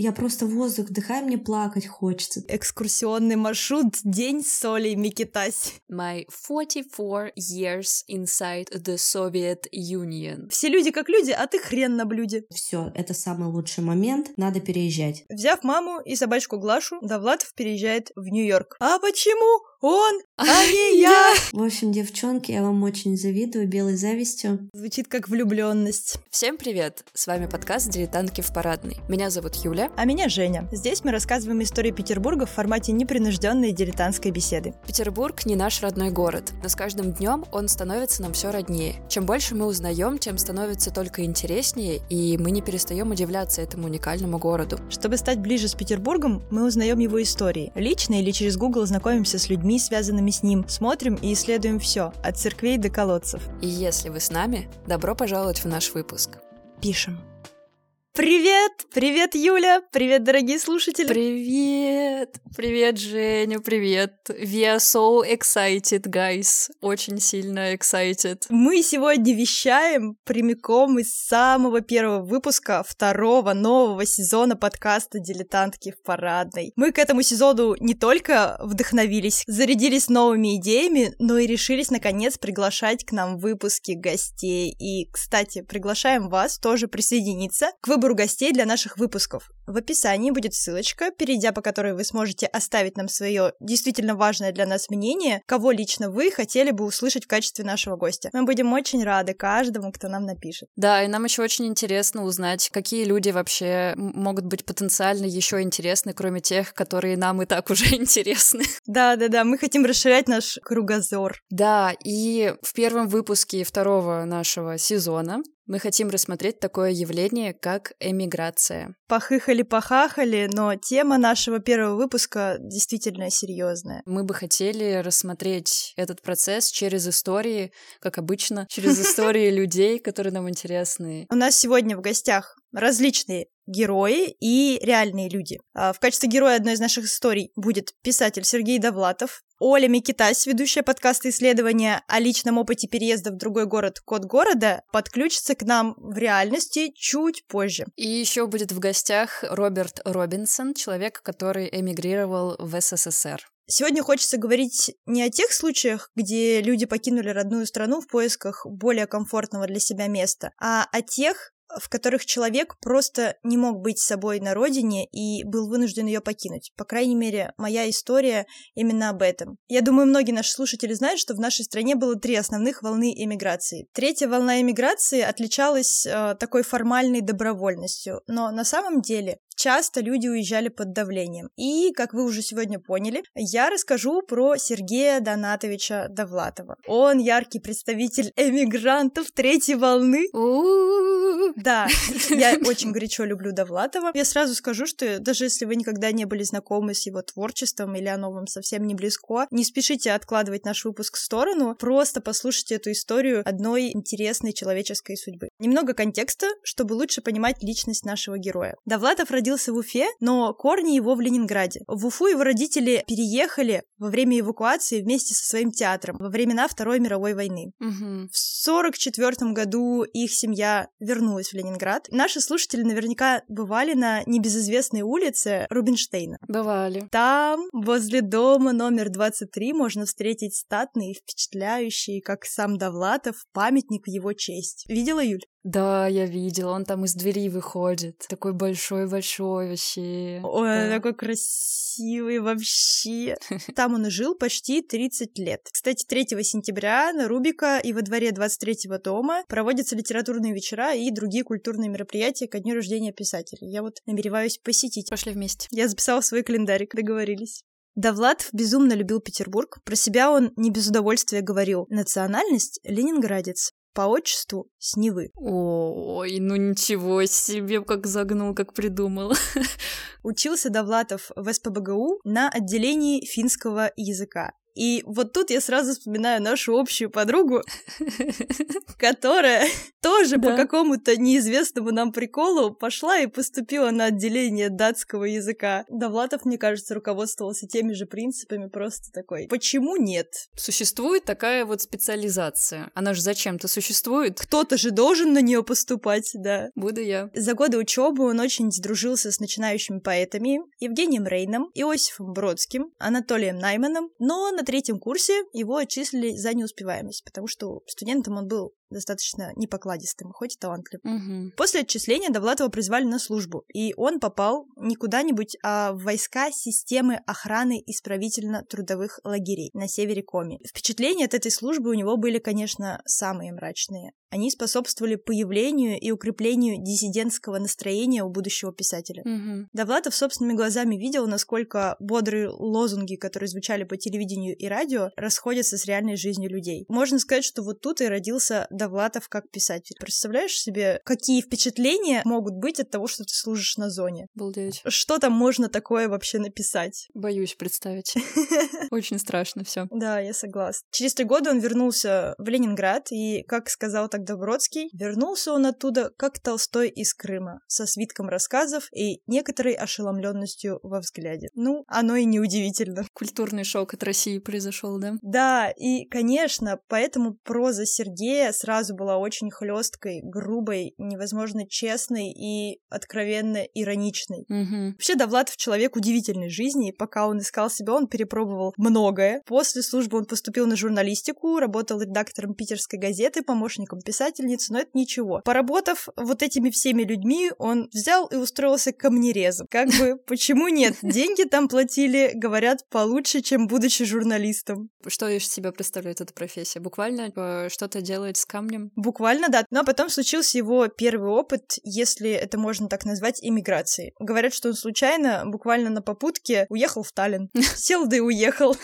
Я просто воздух вдыхаю, мне плакать хочется. Экскурсионный маршрут «День соли Микитась». My 44 years inside the Soviet Union. Все люди как люди, а ты хрен на блюде. Все, это самый лучший момент, надо переезжать. Взяв маму и собачку Глашу, Довлатов переезжает в Нью-Йорк. А почему он, а не я? В общем, девчонки, я вам очень завидую белой завистью. Звучит как влюбленность. Всем привет! С вами подкаст «Дилетантки в парадной». Меня зовут Юля. А меня Женя. Здесь мы рассказываем истории Петербурга в формате непринужденной дилетантской беседы. Петербург не наш родной город, но с каждым днем он становится нам все роднее. Чем больше мы узнаем, тем становится только интереснее, и мы не перестаем удивляться этому уникальному городу. Чтобы стать ближе с Петербургом, мы узнаем его истории. Лично или через Google знакомимся с людьми, связанными с ним, смотрим и исследуем все, от церквей до колодцев. И если вы с нами, добро пожаловать в наш выпуск. Пишем. Привет! Привет, Юля! Привет, дорогие слушатели! Привет! Привет, Женя, привет! We are so excited, guys. Очень сильно excited. Мы сегодня вещаем прямиком из самого первого выпуска второго нового сезона подкаста «Дилетантки в парадной». Мы к этому сезону не только вдохновились, зарядились новыми идеями, но и решились, наконец, приглашать к нам выпуски гостей. И, кстати, приглашаем вас тоже присоединиться к выбору гостей для наших выпусков. В описании будет ссылочка, перейдя по которой вы сможете оставить нам свое действительно важное для нас мнение, кого лично вы хотели бы услышать в качестве нашего гостя. Мы будем очень рады каждому, кто нам напишет. Да, и нам еще очень интересно узнать, какие люди вообще могут быть потенциально еще интересны, кроме тех, которые нам и так уже интересны. Да, да, да, мы хотим расширять наш кругозор. Да, и в первом выпуске второго нашего сезона мы хотим рассмотреть такое явление, как эмиграция. Похыхали-похахали, но тема нашего первого выпуска действительно серьезная. Мы бы хотели рассмотреть этот процесс через истории, как обычно, через истории людей, которые нам интересны. У нас сегодня в гостях различные герои и реальные люди. А, в качестве героя одной из наших историй будет писатель Сергей Довлатов, Оля Микитась, ведущая подкаста исследования о личном опыте переезда в другой город «Код города», подключится к нам в реальности чуть позже. И еще будет в гостях Роберт Робинсон, человек, который эмигрировал в СССР. Сегодня хочется говорить не о тех случаях, где люди покинули родную страну в поисках более комфортного для себя места, а о тех, в которых человек просто не мог быть собой на родине и был вынужден ее покинуть. По крайней мере, моя история именно об этом. Я думаю, многие наши слушатели знают, что в нашей стране было три основных волны эмиграции. Третья волна эмиграции отличалась э, такой формальной добровольностью, но на самом деле часто люди уезжали под давлением. И, как вы уже сегодня поняли, я расскажу про Сергея Донатовича Довлатова. Он яркий представитель эмигрантов третьей волны. Да, я очень горячо люблю Довлатова. Я сразу скажу, что даже если вы никогда не были знакомы с его творчеством или оно вам совсем не близко, не спешите откладывать наш выпуск в сторону, просто послушайте эту историю одной интересной человеческой судьбы. Немного контекста, чтобы лучше понимать личность нашего героя. Довлатов родился в Уфе, но корни его в Ленинграде. В Уфу его родители переехали во время эвакуации вместе со своим театром во времена Второй мировой войны. Угу. В 1944 году их семья вернулась в Ленинград. Наши слушатели наверняка бывали на небезызвестной улице Рубинштейна. Бывали. Там, возле дома номер 23, можно встретить статный и впечатляющий, как сам Довлатов, памятник в его честь. Видела, Юль? Да, я видела, он там из двери выходит. Такой большой-большой вообще. Ой, да. такой красивый вообще. Там он и жил почти 30 лет. Кстати, 3 сентября на Рубика и во дворе 23-го дома проводятся литературные вечера и другие культурные мероприятия ко дню рождения писателя. Я вот намереваюсь посетить. Пошли вместе. Я записала свой календарик, договорились. Довлатов безумно любил Петербург. Про себя он не без удовольствия говорил. Национальность — ленинградец по отчеству с Невы. Ой, ну ничего себе, как загнул, как придумал. Учился Довлатов в СПБГУ на отделении финского языка. И вот тут я сразу вспоминаю нашу общую подругу, которая тоже по какому-то неизвестному нам приколу пошла и поступила на отделение датского языка. Довлатов, мне кажется, руководствовался теми же принципами, просто такой. Почему нет? Существует такая вот специализация. Она же зачем-то существует. Кто-то же должен на нее поступать, да. Буду я. За годы учебы он очень сдружился с начинающими поэтами Евгением Рейном, Иосифом Бродским, Анатолием Найманом, но на третьем курсе его отчислили за неуспеваемость, потому что студентом он был достаточно непокладистым, хоть и талантливым. Угу. После отчисления Довлатова призвали на службу, и он попал не куда-нибудь, а в войска системы охраны исправительно-трудовых лагерей на севере Коми. Впечатления от этой службы у него были, конечно, самые мрачные. Они способствовали появлению и укреплению диссидентского настроения у будущего писателя. Угу. Довлатов собственными глазами видел, насколько бодрые лозунги, которые звучали по телевидению и радио, расходятся с реальной жизнью людей. Можно сказать, что вот тут и родился Довлатов как писатель. Представляешь себе, какие впечатления могут быть от того, что ты служишь на зоне? Обалдеть. Что там можно такое вообще написать? Боюсь представить. Очень страшно все. Да, я согласна. Через три года он вернулся в Ленинград, и, как сказал тогда Бродский, вернулся он оттуда как Толстой из Крыма, со свитком рассказов и некоторой ошеломленностью во взгляде. Ну, оно и неудивительно. Культурный шок от России произошел, да? Да, и, конечно, поэтому проза Сергея сразу была очень хлесткой, грубой, невозможно честной и откровенно ироничной. Угу. Вообще, Довлатов человек удивительной жизни, и пока он искал себя, он перепробовал многое. После службы он поступил на журналистику, работал редактором питерской газеты, помощником писательницы, но это ничего. Поработав вот этими всеми людьми, он взял и устроился камнерезом. Как бы, почему нет? Деньги там платили, говорят, получше, чем будучи журналистом. Что из себя представляет эта профессия? Буквально э, что-то делать с камнем? Буквально, да. Но потом случился его первый опыт, если это можно так назвать, иммиграции. Говорят, что он случайно, буквально на попутке, уехал в Таллин. Сел да и уехал.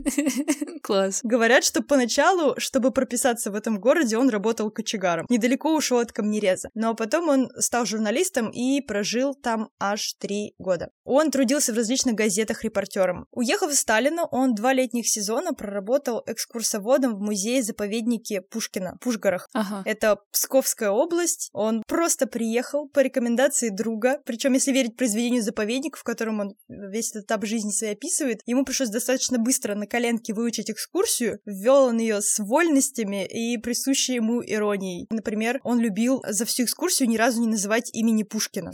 Класс. Говорят, что поначалу, чтобы прописаться в этом городе, он работал кочегаром. Недалеко ушел от камнереза. Но потом он стал журналистом и прожил там аж три года. Он трудился в различных газетах репортером. Уехав из Сталина, он два летних сезона проработал экскурсоводом в музее-заповеднике Пушкина, Пушгарах. Ага. Это Псковская область. Он просто приехал по рекомендации друга. Причем, если верить произведению заповедник, в котором он весь этот этап жизни своей описывает, ему пришлось достаточно быстро на коленке выучить экскурсию. Ввел он ее с вольностями и присущей ему иронией. Например, он любил за всю экскурсию ни разу не называть имени Пушкина.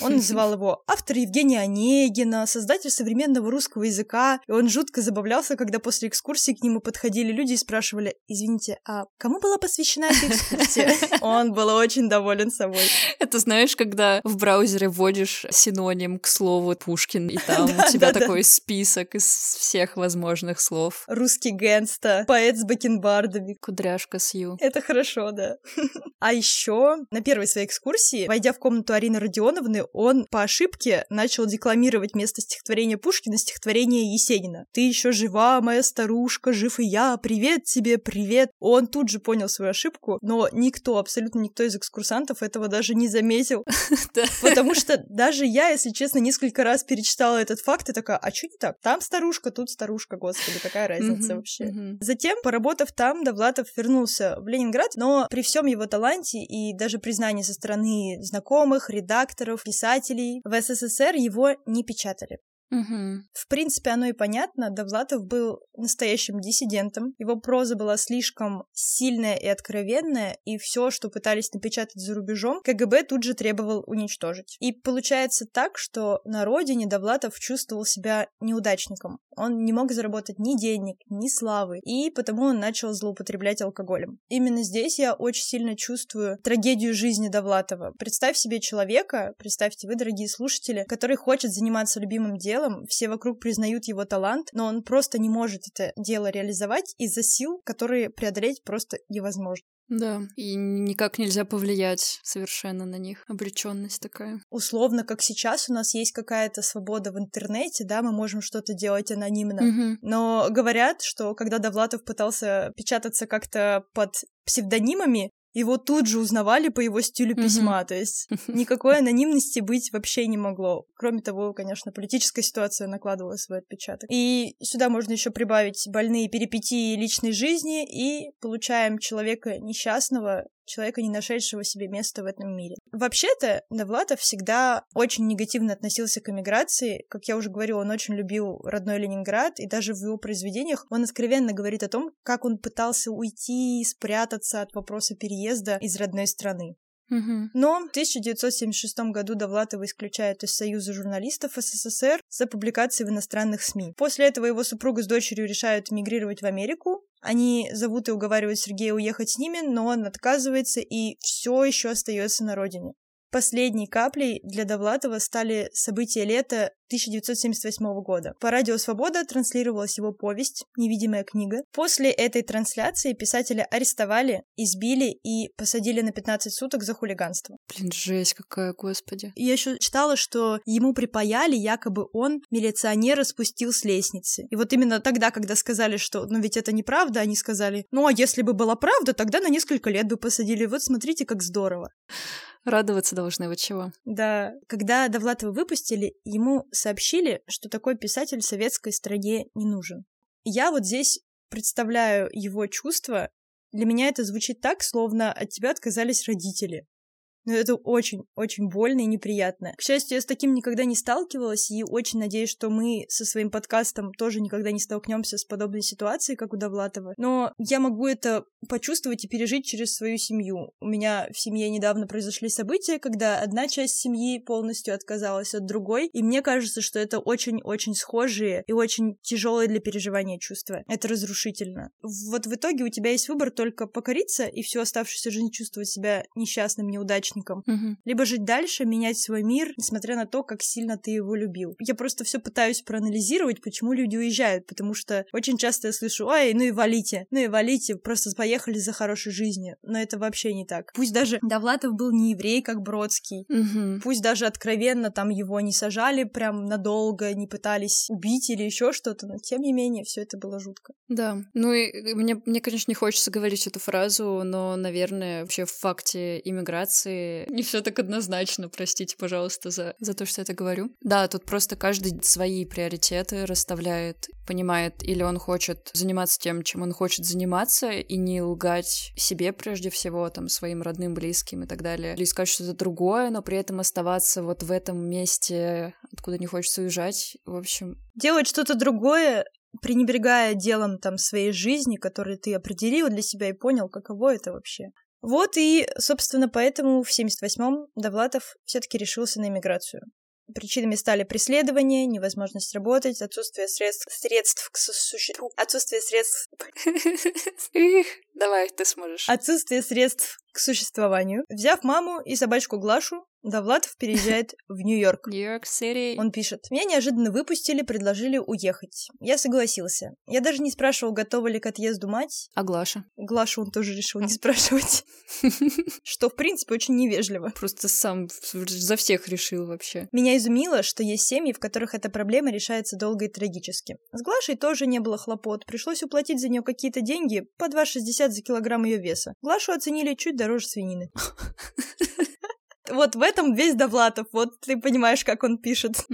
Он называл его автор Евгения Онегина, создатель современного русского языка. И он жутко забавлялся, когда после экскурсии к нему подходили люди и спрашивали, извините, а кому была посвящена эта экскурсия? Он был очень доволен собой. Это знаешь, когда в браузере вводишь синоним к слову Пушкин, и там у тебя такой список из всех возможных слов. Русский гэнста, поэт с бакенбардами. Кудряшка Сью. Это хорошо, да. А еще на первой своей экскурсии, войдя в комнату Арины Родионовны, он по ошибке начал декламировать вместо стихотворения Пушкина стихотворение Есенина. «Ты еще жива, моя старушка, жив и я, привет тебе, привет!» Он тут же понял свою ошибку, но никто, абсолютно никто из экскурсантов этого даже не заметил. Потому что даже я, если честно, несколько раз перечитала этот факт и такая, а что не так? Там старушка, тут старушка, господи, какая разница вообще. Затем, поработав там, Довлатов вернулся в Ленинград, но при всем его таланте и даже признании со стороны знакомых, редакторов, писателей, в СССР его не печатали. Угу. В принципе, оно и понятно. Довлатов был настоящим диссидентом. Его проза была слишком сильная и откровенная, и все, что пытались напечатать за рубежом, КГБ тут же требовал уничтожить. И получается так, что на родине Довлатов чувствовал себя неудачником. Он не мог заработать ни денег, ни славы, и потому он начал злоупотреблять алкоголем. Именно здесь я очень сильно чувствую трагедию жизни Довлатова. Представь себе человека, представьте вы, дорогие слушатели, который хочет заниматься любимым делом, все вокруг признают его талант, но он просто не может это дело реализовать из-за сил, которые преодолеть просто невозможно. Да, и никак нельзя повлиять совершенно на них. Обреченность такая. Условно, как сейчас у нас есть какая-то свобода в интернете, да, мы можем что-то делать анонимно. Угу. Но говорят, что когда Довлатов пытался печататься как-то под псевдонимами, его тут же узнавали по его стилю письма, то есть никакой анонимности быть вообще не могло. Кроме того, конечно, политическая ситуация накладывала свой отпечаток. И сюда можно еще прибавить больные перипетии личной жизни, и получаем человека несчастного, человека, не нашедшего себе места в этом мире. Вообще-то, Довлатов всегда очень негативно относился к эмиграции. Как я уже говорила, он очень любил родной Ленинград, и даже в его произведениях он откровенно говорит о том, как он пытался уйти, спрятаться от вопроса переезда из родной страны. Но в 1976 году Довлатова исключают из Союза журналистов СССР за публикации в иностранных СМИ. После этого его супруга с дочерью решают эмигрировать в Америку, они зовут и уговаривают Сергея уехать с ними, но он отказывается и все еще остается на родине. Последней каплей для Довлатова стали события лета 1978 года. По радио «Свобода» транслировалась его повесть «Невидимая книга». После этой трансляции писателя арестовали, избили и посадили на 15 суток за хулиганство. Блин, жесть какая, господи. Я еще читала, что ему припаяли, якобы он милиционера спустил с лестницы. И вот именно тогда, когда сказали, что ну ведь это неправда, они сказали, ну а если бы была правда, тогда на несколько лет бы посадили. Вот смотрите, как здорово. Радоваться должны, вот чего. Да, когда Довлатова выпустили, ему сообщили, что такой писатель советской стране не нужен. Я вот здесь представляю его чувства. Для меня это звучит так, словно от тебя отказались родители. Но это очень-очень больно и неприятно. К счастью, я с таким никогда не сталкивалась, и очень надеюсь, что мы со своим подкастом тоже никогда не столкнемся с подобной ситуацией, как у Довлатова. Но я могу это почувствовать и пережить через свою семью. У меня в семье недавно произошли события, когда одна часть семьи полностью отказалась от другой, и мне кажется, что это очень-очень схожие и очень тяжелые для переживания чувства. Это разрушительно. Вот в итоге у тебя есть выбор только покориться и всю оставшуюся жизнь чувствовать себя несчастным, неудачным неудачником. Угу. Либо жить дальше, менять свой мир, несмотря на то, как сильно ты его любил. Я просто все пытаюсь проанализировать, почему люди уезжают, потому что очень часто я слышу, ой, ну и валите, ну и валите, просто поехали за хорошей жизнью. Но это вообще не так. Пусть даже Довлатов был не еврей, как Бродский, угу. пусть даже откровенно там его не сажали прям надолго, не пытались убить или еще что-то, но тем не менее все это было жутко. Да, ну и мне, мне, конечно, не хочется говорить эту фразу, но, наверное, вообще в факте иммиграции не все так однозначно, простите, пожалуйста, за, за то, что я это говорю. Да, тут просто каждый свои приоритеты расставляет, понимает, или он хочет заниматься тем, чем он хочет заниматься, и не лгать себе прежде всего, там, своим родным, близким и так далее, или искать что-то другое, но при этом оставаться вот в этом месте, откуда не хочется уезжать, в общем. Делать что-то другое пренебрегая делом там своей жизни, который ты определил для себя и понял, каково это вообще. Вот и, собственно, поэтому в 78-м Довлатов все-таки решился на иммиграцию. Причинами стали преследование, невозможность работать, отсутствие средств, средств к существу, отсутствие средств... Давай, ты сможешь. Отсутствие средств к существованию. Взяв маму и собачку Глашу, Довлатов переезжает в Нью-Йорк. Нью-Йорк-Сити. Он пишет. Меня неожиданно выпустили, предложили уехать. Я согласился. Я даже не спрашивал, готова ли к отъезду мать. А Глаша? Глашу он тоже решил не спрашивать. Что, в принципе, очень невежливо. Просто сам за всех решил вообще. Меня изумило, что есть семьи, в которых эта проблема решается долго и трагически. С Глашей тоже не было хлопот. Пришлось уплатить за нее какие-то деньги по 2,60 за килограмм ее веса. Глашу оценили чуть дороже свинины. Вот в этом весь Довлатов, вот ты понимаешь, как он пишет.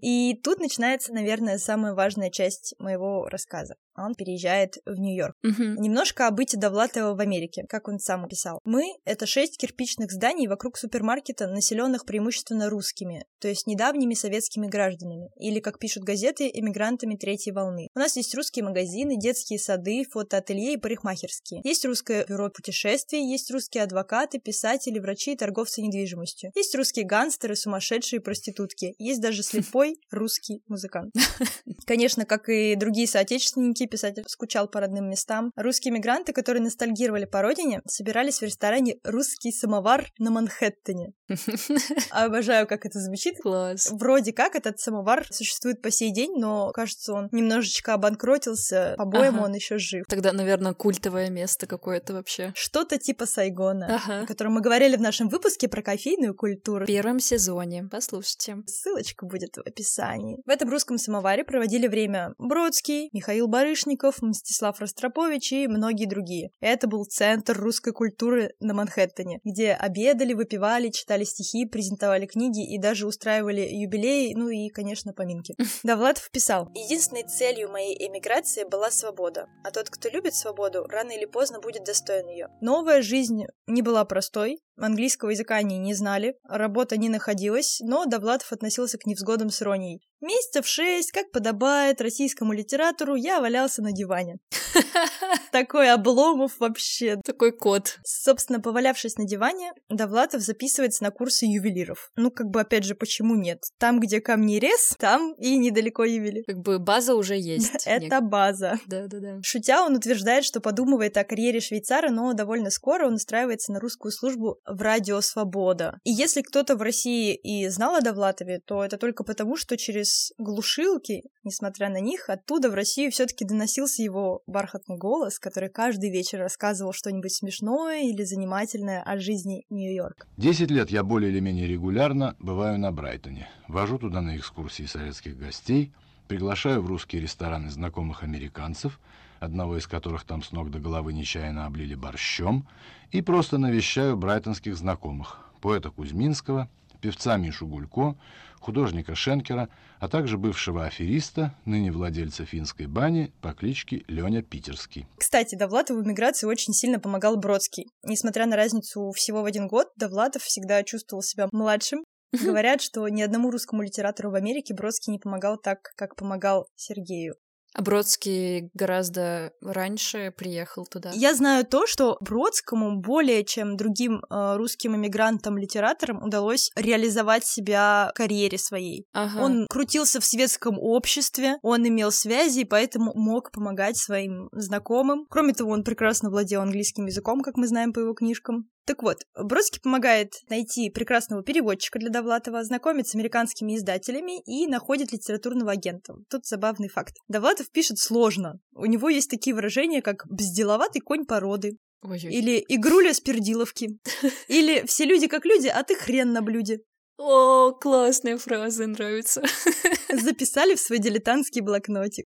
И тут начинается, наверное, самая важная часть моего рассказа он переезжает в Нью-Йорк. Угу. Немножко о быте Довлатова в Америке, как он сам описал. Мы — это шесть кирпичных зданий вокруг супермаркета, населенных преимущественно русскими, то есть недавними советскими гражданами, или, как пишут газеты, эмигрантами третьей волны. У нас есть русские магазины, детские сады, фотоателье и парикмахерские. Есть русское бюро путешествий, есть русские адвокаты, писатели, врачи и торговцы недвижимостью. Есть русские гангстеры, сумасшедшие проститутки. Есть даже слепой русский музыкант. Конечно, как и другие соотечественники, Русский писатель скучал по родным местам. Русские мигранты, которые ностальгировали по родине, собирались в ресторане «Русский самовар» на Манхэттене. Обожаю, как это звучит. Класс. Вроде как этот самовар существует по сей день, но, кажется, он немножечко обанкротился. По-моему, ага. он еще жив. Тогда, наверное, культовое место какое-то вообще. Что-то типа Сайгона, ага. о котором мы говорили в нашем выпуске про кофейную культуру. В первом сезоне. Послушайте. Ссылочка будет в описании. В этом русском самоваре проводили время Бродский, Михаил Барыш, Барышников, Мстислав Ростропович и многие другие. Это был центр русской культуры на Манхэттене, где обедали, выпивали, читали стихи, презентовали книги и даже устраивали юбилеи, ну и, конечно, поминки. Довлатов писал, «Единственной целью моей эмиграции была свобода, а тот, кто любит свободу, рано или поздно будет достоин ее. Новая жизнь не была простой, Английского языка они не знали, работа не находилась, но Довлатов относился к невзгодам с иронией. Месяцев шесть, как подобает российскому литературу, я валялся на диване. Такой обломов вообще. Такой кот. Собственно, повалявшись на диване, Довлатов записывается на курсы ювелиров. Ну, как бы, опять же, почему нет? Там, где камни рез, там и недалеко ювели. Как бы база уже есть. Это база. Да-да-да. Шутя, он утверждает, что подумывает о карьере швейцара, но довольно скоро он устраивается на русскую службу в радио «Свобода». И если кто-то в России и знал о Довлатове, то это только потому, что через глушилки, несмотря на них, оттуда в Россию все таки доносился его бархатный голос, который каждый вечер рассказывал что-нибудь смешное или занимательное о жизни Нью-Йорка. Десять лет я более или менее регулярно бываю на Брайтоне. Вожу туда на экскурсии советских гостей, приглашаю в русские рестораны знакомых американцев – одного из которых там с ног до головы нечаянно облили борщом, и просто навещаю брайтонских знакомых, поэта Кузьминского, певца Мишу Гулько, художника Шенкера, а также бывшего афериста, ныне владельца финской бани по кличке Леня Питерский. Кстати, Довлатову в миграции очень сильно помогал Бродский. Несмотря на разницу всего в один год, Довлатов всегда чувствовал себя младшим, Говорят, что ни одному русскому литератору в Америке Бродский не помогал так, как помогал Сергею. А Бродский гораздо раньше приехал туда. Я знаю то, что Бродскому более чем другим э, русским иммигрантам-литераторам удалось реализовать себя в карьере своей. Ага. Он крутился в светском обществе, он имел связи, и поэтому мог помогать своим знакомым. Кроме того, он прекрасно владел английским языком, как мы знаем по его книжкам. Так вот, Бродский помогает найти прекрасного переводчика для Довлатова, знакомит с американскими издателями и находит литературного агента. Тут забавный факт. Довлатов пишет сложно. У него есть такие выражения, как «бзделоватый конь породы», Ой-ой. или «игруля с пердиловки», или «все люди как люди, а ты хрен на блюде». О, классная фраза, нравится. Записали в свой дилетантский блокнотик.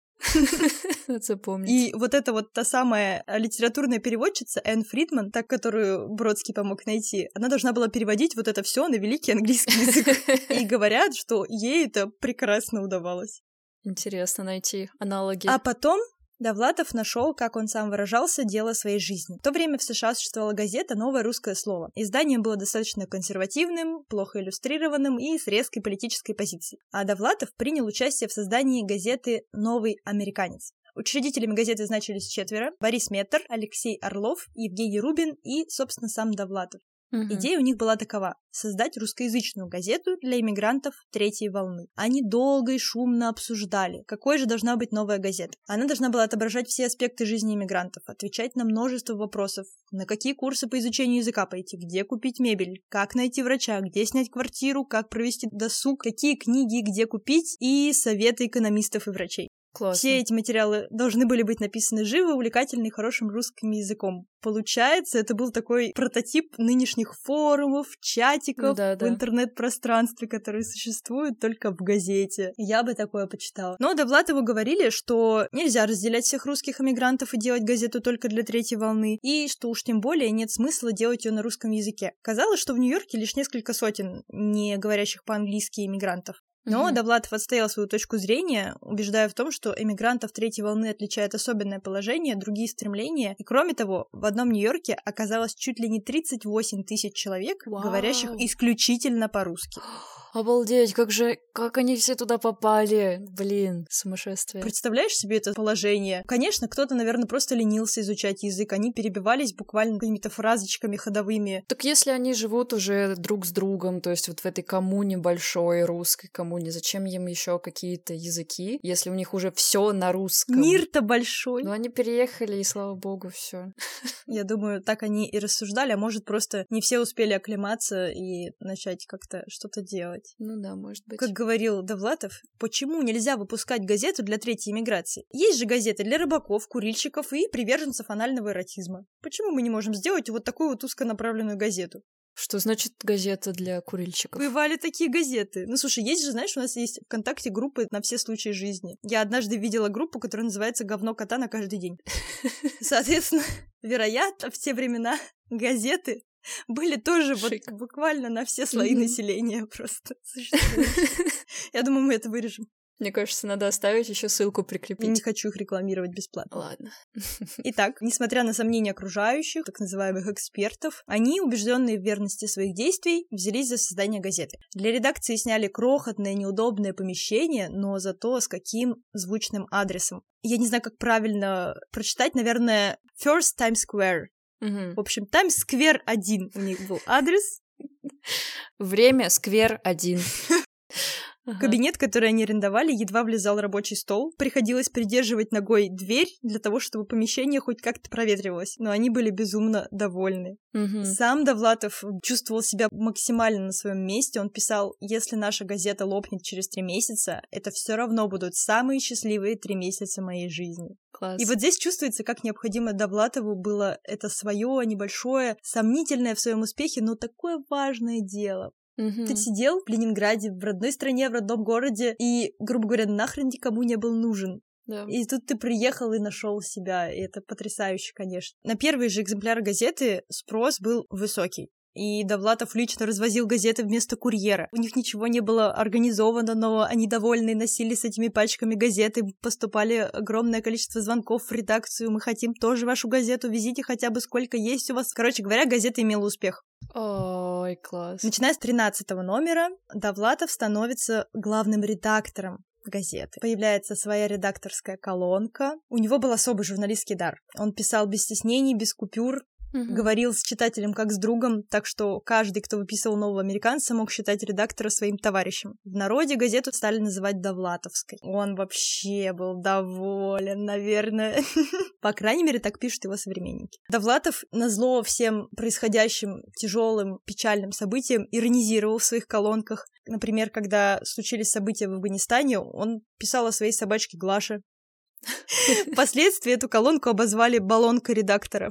Надо запомнить. И вот эта вот та самая литературная переводчица Энн Фридман, так которую Бродский помог найти, она должна была переводить вот это все на великий английский язык. И говорят, что ей это прекрасно удавалось. Интересно найти аналоги. А потом Довлатов нашел, как он сам выражался, дело своей жизни. В то время в США существовала газета «Новое русское слово». Издание было достаточно консервативным, плохо иллюстрированным и с резкой политической позицией. А Довлатов принял участие в создании газеты «Новый американец». Учредителями газеты значились четверо. Борис Меттер, Алексей Орлов, Евгений Рубин и, собственно, сам Довлатов. Мгм. Идея у них была такова — создать русскоязычную газету для иммигрантов третьей волны. Они долго и шумно обсуждали, какой же должна быть новая газета. Она должна была отображать все аспекты жизни иммигрантов, отвечать на множество вопросов. На какие курсы по изучению языка пойти, где купить мебель, как найти врача, где снять квартиру, как провести досуг, какие книги где купить и советы экономистов и врачей. Классно. Все эти материалы должны были быть написаны живо, увлекательно и хорошим русским языком. Получается, это был такой прототип нынешних форумов, чатиков Ну да, в да. интернет-пространстве, которые существуют только в газете. Я бы такое почитала. Но Довлатову говорили, что нельзя разделять всех русских эмигрантов и делать газету только для третьей волны, и что уж тем более нет смысла делать ее на русском языке. Казалось, что в Нью-Йорке лишь несколько сотен не говорящих по-английски иммигрантов. Но Мгм. Довлатов отстоял свою точку зрения, убеждая в том, что эмигрантов третьей волны отличает особенное положение, другие стремления. И кроме того, в одном Нью-Йорке оказалось чуть ли не 38 тысяч человек, Вау. говорящих исключительно по-русски. Обалдеть, как же, как они все туда попали. Блин, сумасшествие. Представляешь себе это положение? Конечно, кто-то, наверное, просто ленился изучать язык. Они перебивались буквально какими-то фразочками ходовыми. Так если они живут уже друг с другом, то есть вот в этой коммуне большой русской коммуне, зачем им еще какие-то языки, если у них уже все на русском? Мир-то большой. Ну они переехали, и слава богу, все. Я думаю, так они и рассуждали, а может, просто не все успели оклематься и начать как-то что-то делать. Ну да, может быть. Как говорил Довлатов, почему нельзя выпускать газету для третьей иммиграции? Есть же газеты для рыбаков, курильщиков и приверженцев анального эротизма. Почему мы не можем сделать вот такую вот узконаправленную газету? Что значит газета для курильщиков? Бывали такие газеты. Ну, слушай, есть же, знаешь, у нас есть ВКонтакте группы на все случаи жизни. Я однажды видела группу, которая называется «Говно кота на каждый день». Соответственно, вероятно, в те времена газеты были тоже вот буквально на все слои населения просто. Я думаю, мы это вырежем. Мне кажется, надо оставить еще ссылку прикрепить. Не хочу их рекламировать бесплатно. Ладно. Итак, несмотря на сомнения окружающих, так называемых экспертов, они, убежденные в верности своих действий, взялись за создание газеты. Для редакции сняли крохотное, неудобное помещение, но зато с каким звучным адресом. Я не знаю, как правильно прочитать, наверное, First Times Square. Угу. В общем, Times Square 1 у них был адрес. Время сквер один. Ага. Кабинет, который они арендовали, едва влезал рабочий стол. Приходилось придерживать ногой дверь для того, чтобы помещение хоть как-то проветривалось. Но они были безумно довольны. Угу. Сам Довлатов чувствовал себя максимально на своем месте. Он писал, если наша газета лопнет через три месяца, это все равно будут самые счастливые три месяца моей жизни. Класс. И вот здесь чувствуется, как необходимо Довлатову было это свое небольшое, сомнительное в своем успехе, но такое важное дело. Угу. Ты сидел в Ленинграде, в родной стране, в родном городе, и, грубо говоря, нахрен никому не был нужен. Да. И тут ты приехал и нашел себя, и это потрясающе, конечно. На первые же экземпляры газеты спрос был высокий. И Довлатов лично развозил газеты вместо курьера. У них ничего не было организовано, но они довольны, носили с этими пачками газеты, поступали огромное количество звонков в редакцию. Мы хотим тоже вашу газету, везите хотя бы сколько есть у вас. Короче говоря, газета имела успех. Ой, класс. Начиная с 13 номера, Довлатов становится главным редактором газеты. Появляется своя редакторская колонка. У него был особый журналистский дар. Он писал без стеснений, без купюр, Мгм. говорил с читателем как с другом, так что каждый, кто выписывал нового американца, мог считать редактора своим товарищем. В народе газету стали называть Довлатовской. Он вообще был доволен, наверное. По крайней мере, так пишут его современники. Довлатов на зло всем происходящим тяжелым, печальным событиям иронизировал в своих колонках. Например, когда случились события в Афганистане, он писал о своей собачке Глаше. Впоследствии эту колонку обозвали «баллонка редактора».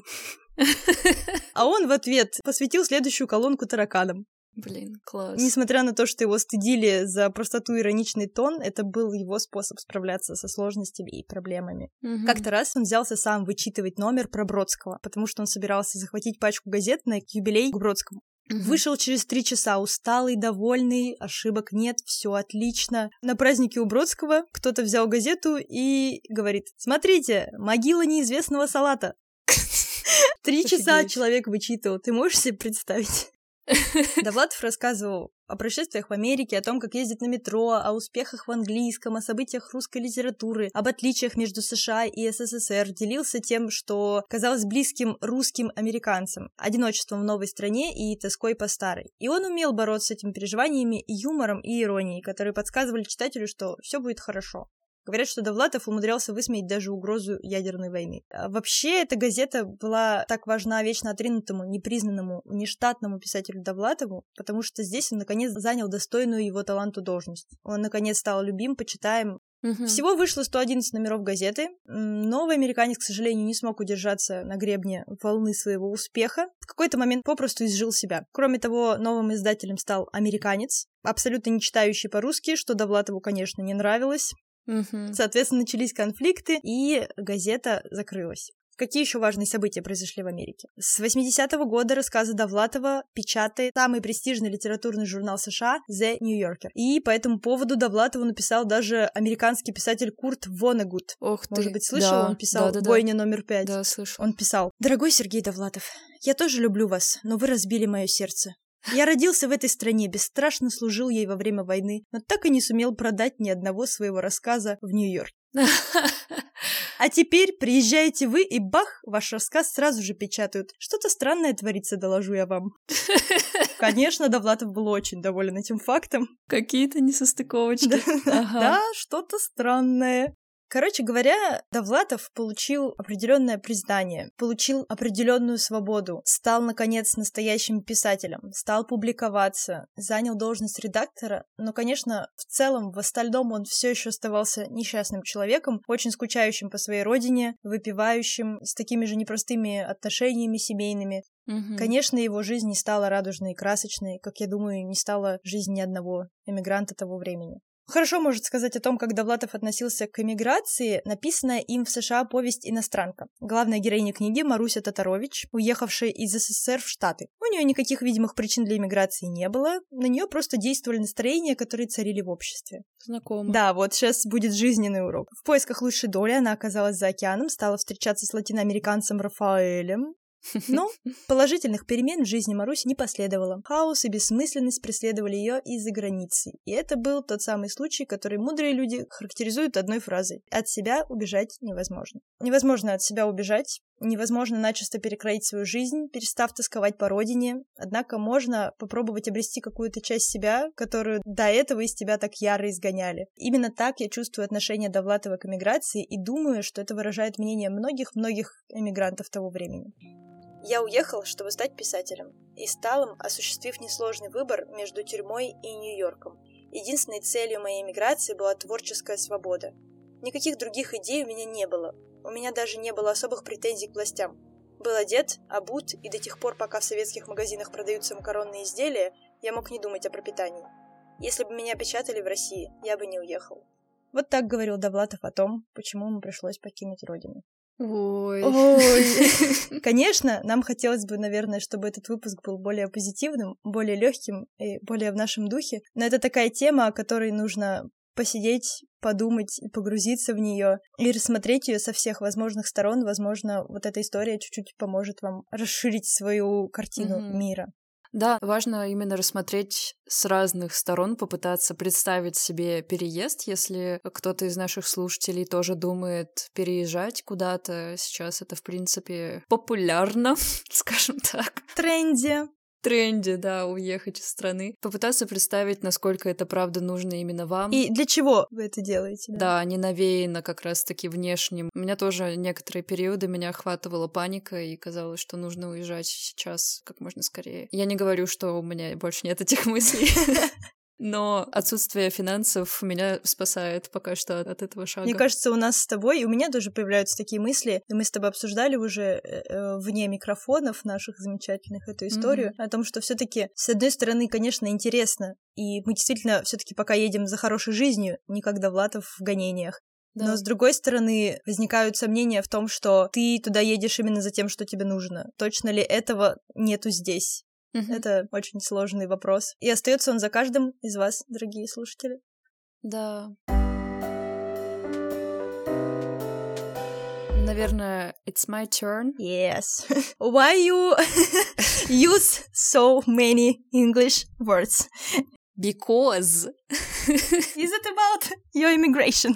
А он в ответ посвятил следующую колонку тараканам. Блин, класс. Несмотря на то, что его стыдили за простоту и ироничный тон, это был его способ справляться со сложностями и проблемами. Мгм. Как-то раз он взялся сам вычитывать номер про Бродского, потому что он собирался захватить пачку газет на юбилей к Бродскому. Мгм. Вышел через три часа, усталый, довольный, ошибок нет, все отлично. На празднике у Бродского кто-то взял газету и говорит, смотрите, могила неизвестного салата. Три часа человек вычитывал, ты можешь себе представить? Довлатов рассказывал о происшествиях в Америке, о том, как ездит на метро, о успехах в английском, о событиях русской литературы, об отличиях между США и СССР, делился тем, что казалось близким русским американцам, одиночеством в новой стране и тоской по старой. И он умел бороться с этими переживаниями юмором, и иронией, которые подсказывали читателю, что все будет хорошо. Говорят, что Довлатов умудрялся высмеять даже угрозу ядерной войны. А Вообще, эта газета была так важна вечно отринутому, непризнанному, нештатному писателю Довлатову, потому что здесь он, наконец, занял достойную его таланту должность. Он, наконец, стал любим, почитаем. Мгм. Всего вышло 111 номеров газеты. Новый американец, к сожалению, не смог удержаться на гребне волны своего успеха. В какой-то момент попросту изжил себя. Кроме того, новым издателем стал американец, абсолютно не читающий по-русски, что Довлатову, конечно, не нравилось. Мгм. Соответственно, начались конфликты, и газета закрылась. Какие еще важные события произошли в Америке? С 80-го года рассказы Довлатова печатает самый престижный литературный журнал США The New Yorker. И по этому поводу Довлатову написал даже американский писатель Курт Вонегут. Ох ты. Может быть, слышал? Да, Он писал да, да, да. «Бойня номер пять». Да, слышу. Он писал «Дорогой Сергей Довлатов, я тоже люблю вас, но вы разбили мое сердце. Я родился в этой стране, бесстрашно служил ей во время войны, но так и не сумел продать ни одного своего рассказа в Нью-Йорк. А теперь приезжаете вы, и бах, ваш рассказ сразу же печатают. Что-то странное творится, доложу я вам. Конечно, Довлатов был очень доволен этим фактом. Какие-то несостыковочки. Ага. Да, что-то странное. Короче говоря, Довлатов получил определенное признание, получил определенную свободу, стал, наконец, настоящим писателем, стал публиковаться, занял должность редактора, но, конечно, в целом, в остальном он все еще оставался несчастным человеком, очень скучающим по своей родине, выпивающим, с такими же непростыми отношениями семейными. Мгм. Конечно, его жизнь не стала радужной и красочной, как я думаю, не стала жизнь ни одного эмигранта того времени. Хорошо может сказать о том, как Довлатов относился к эмиграции, написанная им в США повесть «Иностранка». Главная героиня книги Маруся Татарович, уехавшая из СССР в Штаты. У нее никаких видимых причин для эмиграции не было, на нее просто действовали настроения, которые царили в обществе. Знакомо. Да, вот сейчас будет жизненный урок. В поисках лучшей доли она оказалась за океаном, стала встречаться с латиноамериканцем Рафаэлем. Но положительных перемен в жизни Маруси не последовало. Хаос и бессмысленность преследовали ее из-за границы. И это был тот самый случай, который мудрые люди характеризуют одной фразой. От себя убежать невозможно. Невозможно от себя убежать, невозможно начисто перекроить свою жизнь, перестав тосковать по родине. Однако можно попробовать обрести какую-то часть себя, которую до этого из тебя так яро изгоняли. Именно так я чувствую отношение Довлатова к эмиграции и думаю, что это выражает мнение многих-многих эмигрантов того времени. Я уехал, чтобы стать писателем, и стал им, осуществив несложный выбор между тюрьмой и Нью-Йорком. Единственной целью моей эмиграции была творческая свобода. Никаких других идей у меня не было. У меня даже не было особых претензий к властям. Был одет, обут, и до тех пор, пока в советских магазинах продаются макаронные изделия, я мог не думать о пропитании. Если бы меня печатали в России, я бы не уехал. Вот так говорил Довлатов о том, почему ему пришлось покинуть родину. Ой. Ой. Конечно, нам хотелось бы, наверное, чтобы этот выпуск был более позитивным, более легким и более в нашем духе. Но это такая тема, о которой нужно посидеть, подумать погрузиться в нее и рассмотреть ее со всех возможных сторон. Возможно, вот эта история чуть-чуть поможет вам расширить свою картину Мгм. мира. Да, важно именно рассмотреть с разных сторон, попытаться представить себе переезд, если кто-то из наших слушателей тоже думает переезжать куда-то. Сейчас это, в принципе, популярно, скажем так. В тренде. Тренде, да, уехать из страны. Попытаться представить, насколько это правда нужно именно вам. И для чего вы это делаете? Да, не навеяно как раз-таки внешним. У меня тоже некоторые периоды меня охватывала паника, и казалось, что нужно уезжать сейчас как можно скорее. Я не говорю, что у меня больше нет этих мыслей. Но отсутствие финансов меня спасает пока что от этого шага. Мне кажется, у нас с тобой, и у меня тоже появляются такие мысли, и мы с тобой обсуждали уже э, э, вне микрофонов наших замечательных эту историю, о том, что все таки с одной стороны, конечно, интересно, и мы действительно все таки пока едем за хорошей жизнью, не как Довлатов в гонениях. Да. Но с другой стороны, возникают сомнения в том, что ты туда едешь именно за тем, что тебе нужно. Точно ли этого нету здесь? Мгм. Это очень сложный вопрос. И остается он за каждым из вас, дорогие слушатели. Да. Наверное, it's my turn. Yes. Why you use so many English words? Because Is it about your immigration?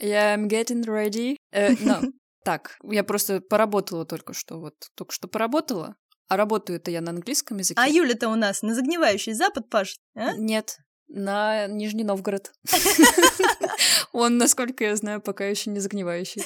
Yeah, I'm getting ready. Э, no. Так, я просто поработала только что, вот только что поработала, а работаю-то я на английском языке. А Юля-то у нас на загнивающий запад пашет, а? Нет, на Нижний Новгород. Он, насколько я знаю, пока еще не загнивающий.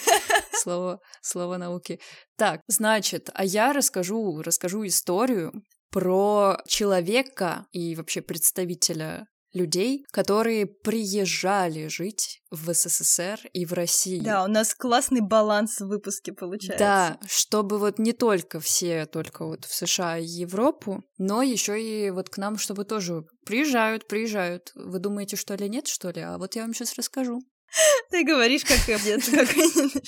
Слово, слово науки. Так, значит, а я расскажу, расскажу историю про человека и вообще представителя людей, которые приезжали жить в СССР и в Россию. Да, у нас классный баланс в выпуске получается. Да, чтобы вот не только все, только вот в США и Европу, но еще и вот к нам, чтобы тоже приезжают, приезжают. Вы думаете, что ли, нет, что ли? А вот я вам сейчас расскажу. Ты говоришь, как нет, как...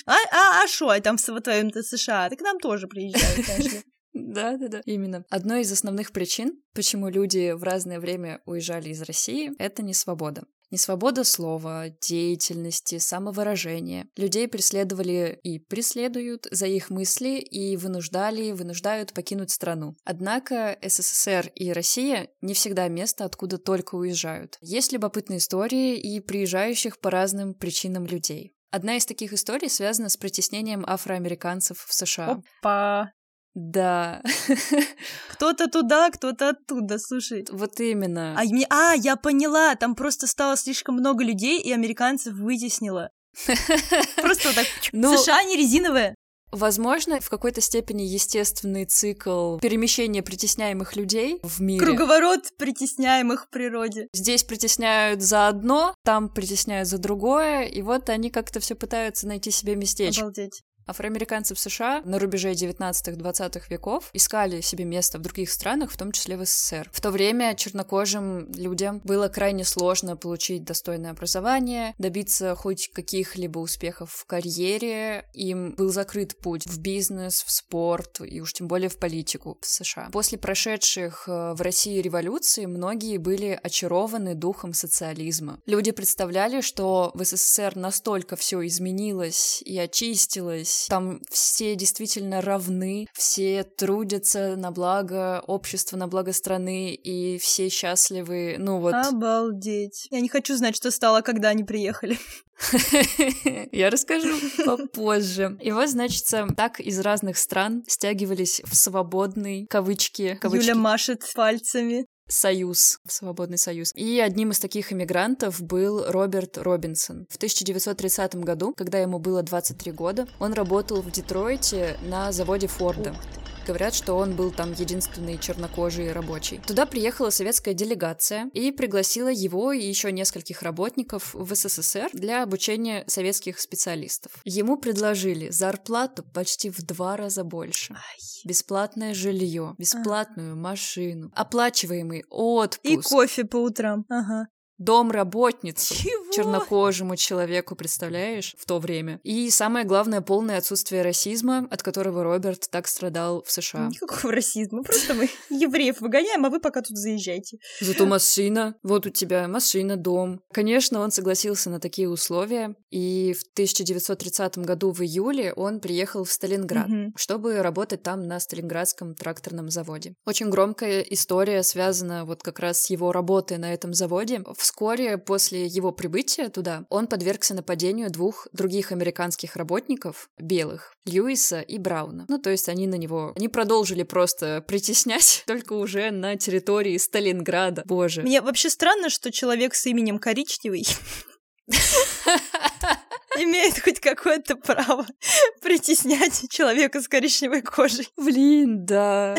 А, а, а шо, там в твоем-то США? Ты к нам тоже приезжают, ли. Да, да, да. Именно. Одной из основных причин, почему люди в разное время уезжали из России, это не свобода. Не свобода слова, деятельности, самовыражения. Людей преследовали и преследуют за их мысли и вынуждали, вынуждают покинуть страну. Однако СССР и Россия не всегда место, откуда только уезжают. Есть любопытные истории и приезжающих по разным причинам людей. Одна из таких историй связана с притеснением афроамериканцев в США. Опа. Да, Кто-то туда, кто-то оттуда, слушай. вот именно. А, мне... а, я поняла, там просто стало слишком много людей, и американцев вытеснило. Просто вот так. Ну, США не резиновые. Возможно, в какой-то степени естественный цикл перемещения притесняемых людей в мире. Круговорот притесняемых в природе. Здесь притесняют за одно, там притесняют за другое, и вот они как-то все пытаются найти себе местечко. Обалдеть. Афроамериканцы в США на рубеже 19-20 веков искали себе место в других странах, в том числе в СССР. В то время чернокожим людям было крайне сложно получить достойное образование, добиться хоть каких-либо успехов в карьере. Им был закрыт путь в бизнес, в спорт и уж тем более в политику в США. После прошедших э, в России революции многие были очарованы духом социализма. Люди представляли, что в СССР настолько все изменилось и очистилось, там все действительно равны, все трудятся на благо общества, на благо страны, и все счастливы, ну вот. Обалдеть. Я не хочу знать, что стало, когда они приехали. Я расскажу попозже. И вот, значит, так из разных стран стягивались в свободный, кавычки, кавычки. Юля машет пальцами союз, свободный союз. И одним из таких иммигрантов был Роберт Робинсон. В 1930 году, когда ему было 23 года, он работал в Детройте на заводе Форда. Говорят, что он был там единственный чернокожий рабочий. Туда приехала советская делегация и пригласила его и еще нескольких работников в СССР для обучения советских специалистов. Ему предложили зарплату почти в два раза больше. Ай. Бесплатное жилье, бесплатную а. машину, оплачиваемый отпуск. И кофе по утрам. Ага домработницу Чего? чернокожему человеку, представляешь, в то время. И самое главное, полное отсутствие расизма, от которого Роберт так страдал в США. Никакого расизма, просто мы евреев выгоняем, а вы пока тут заезжайте. Зато машина, вот у тебя машина, дом. Конечно, он согласился на такие условия, и в 1930 году в июле он приехал в Сталинград, угу. чтобы работать там на Сталинградском тракторном заводе. Очень громкая история связана вот как раз с его работой на этом заводе. В Вскоре после его прибытия туда он подвергся нападению двух других американских работников, белых, Льюиса и Брауна. Ну, то есть они на него... Они продолжили просто притеснять, только уже на территории Сталинграда. Боже. Мне вообще странно, что человек с именем Коричневый имеет хоть какое-то право притеснять человека с коричневой кожей. Блин, да.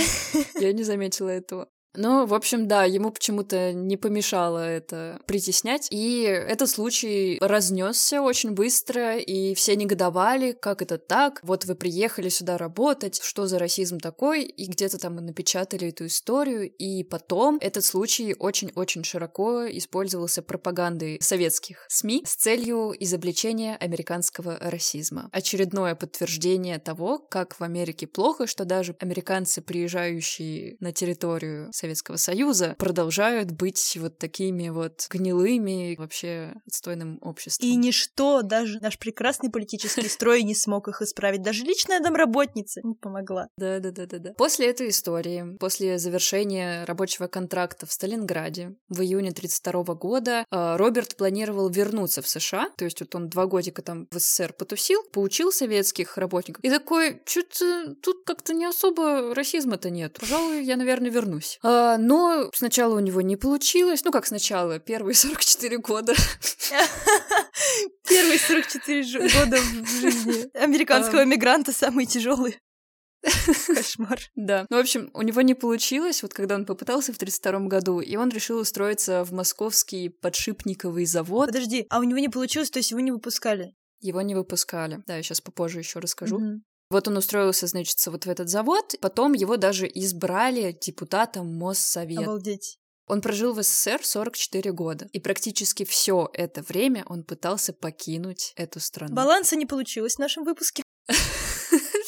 Я не заметила этого. Ну, в общем, да, ему почему-то не помешало это притеснять. И этот случай разнесся очень быстро, и все негодовали, как это так? Вот вы приехали сюда работать, что за расизм такой? И где-то там напечатали эту историю, и потом этот случай очень-очень широко использовался пропагандой советских СМИ с целью изобличения американского расизма. Очередное подтверждение того, как в Америке плохо, что даже американцы, приезжающие на территорию Советского Союза продолжают быть вот такими вот гнилыми, вообще отстойным обществом. И ничто, даже наш прекрасный политический строй не смог их исправить. Даже личная домработница не помогла. Да-да-да-да. После этой истории, после завершения рабочего контракта в Сталинграде в июне 1932 года а, Роберт планировал вернуться в США, то есть вот он два годика там в СССР потусил, поучил советских работников, и такой, что-то тут как-то не особо расизма-то нет. Пожалуй, я, наверное, вернусь. А, но сначала у него не получилось. Ну, как сначала, первые 44 года. Первые 44 года в жизни американского мигранта самые тяжелые. Кошмар. Да. Ну, в общем, у него не получилось, вот когда он попытался в 32 году, и он решил устроиться в московский подшипниковый завод. Подожди, а у него не получилось, то есть его не выпускали? Его не выпускали. Да, я сейчас попозже еще расскажу. Mm-hmm. Вот он устроился, значит, вот в этот завод, потом его даже избрали депутатом Моссовета. Обалдеть. Он прожил в СССР 44 года, и практически все это время он пытался покинуть эту страну. Баланса не получилось в нашем выпуске.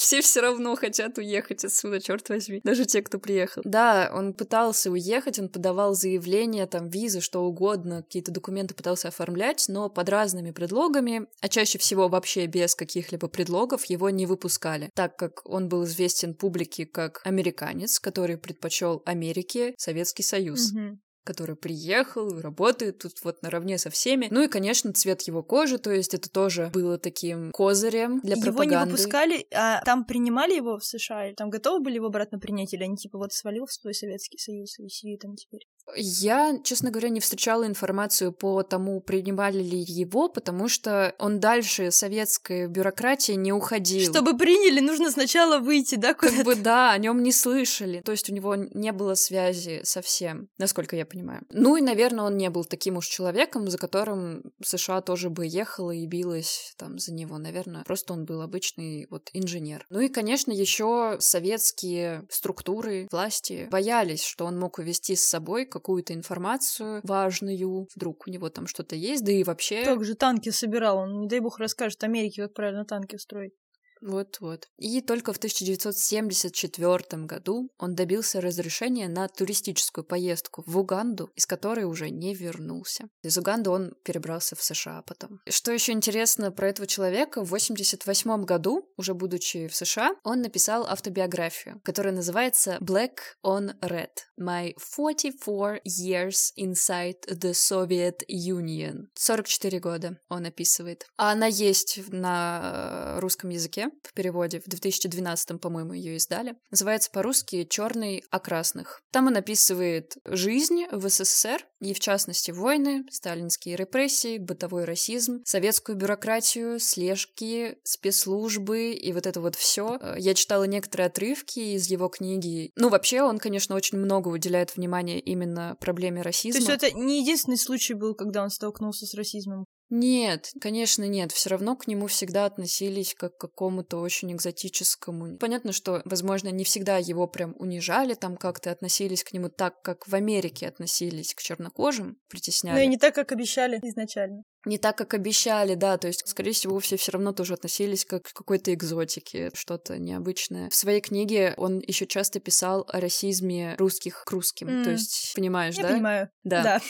Все все равно хотят уехать отсюда, черт возьми. Даже те, кто приехал. Да, он пытался уехать, он подавал заявления, там, визы, что угодно, какие-то документы пытался оформлять, но под разными предлогами, а чаще всего вообще без каких-либо предлогов, его не выпускали, так как он был известен публике как американец, который предпочел Америке Советский Союз. Mm-hmm который приехал, работает тут вот наравне со всеми. Ну и, конечно, цвет его кожи, то есть это тоже было таким козырем для его пропаганды. Его не выпускали, а там принимали его в США, или там готовы были его обратно принять, или они типа вот свалил в свой Советский Союз и сидит там теперь? Я, честно говоря, не встречала информацию по тому, принимали ли его, потому что он дальше советской бюрократии не уходил. Чтобы приняли, нужно сначала выйти, да, куда-то? Как бы да, о нем не слышали. То есть у него не было связи совсем, насколько я понимаю. Ну и, наверное, он не был таким уж человеком, за которым США тоже бы ехала и билась там за него. Наверное, просто он был обычный вот инженер. Ну и, конечно, еще советские структуры власти боялись, что он мог увести с собой какую-то информацию важную, вдруг у него там что-то есть, да и вообще... Как же танки собирал, он, не дай бог, расскажет Америке, как правильно танки строить. Вот-вот. И только в 1974 году он добился разрешения на туристическую поездку в Уганду, из которой уже не вернулся. Из Уганды он перебрался в США потом. Что еще интересно про этого человека, в 1988 году, уже будучи в США, он написал автобиографию, которая называется Black on Red. My 44 years inside the Soviet Union. 44 года он описывает. А она есть на э, русском языке, в переводе, в 2012, по-моему, ее издали. Называется по-русски «Черный о красных». Там он описывает жизнь в СССР, и в частности войны, сталинские репрессии, бытовой расизм, советскую бюрократию, слежки, спецслужбы и вот это вот все. Я читала некоторые отрывки из его книги. Ну, вообще, он, конечно, очень много уделяет внимания именно проблеме расизма. То есть это не единственный случай был, когда он столкнулся с расизмом? Нет, конечно, нет. Все равно к нему всегда относились как к какому-то очень экзотическому. Понятно, что, возможно, не всегда его прям унижали, там как-то относились к нему так, как в Америке относились к чернокожим, притесняли. Ну и не так, как обещали изначально. Не так, как обещали, да, то есть, скорее всего, все все равно тоже относились как к какой-то экзотике, что-то необычное. В своей книге он еще часто писал о расизме русских к русским, mm. то есть, понимаешь, Я да? понимаю. Да. да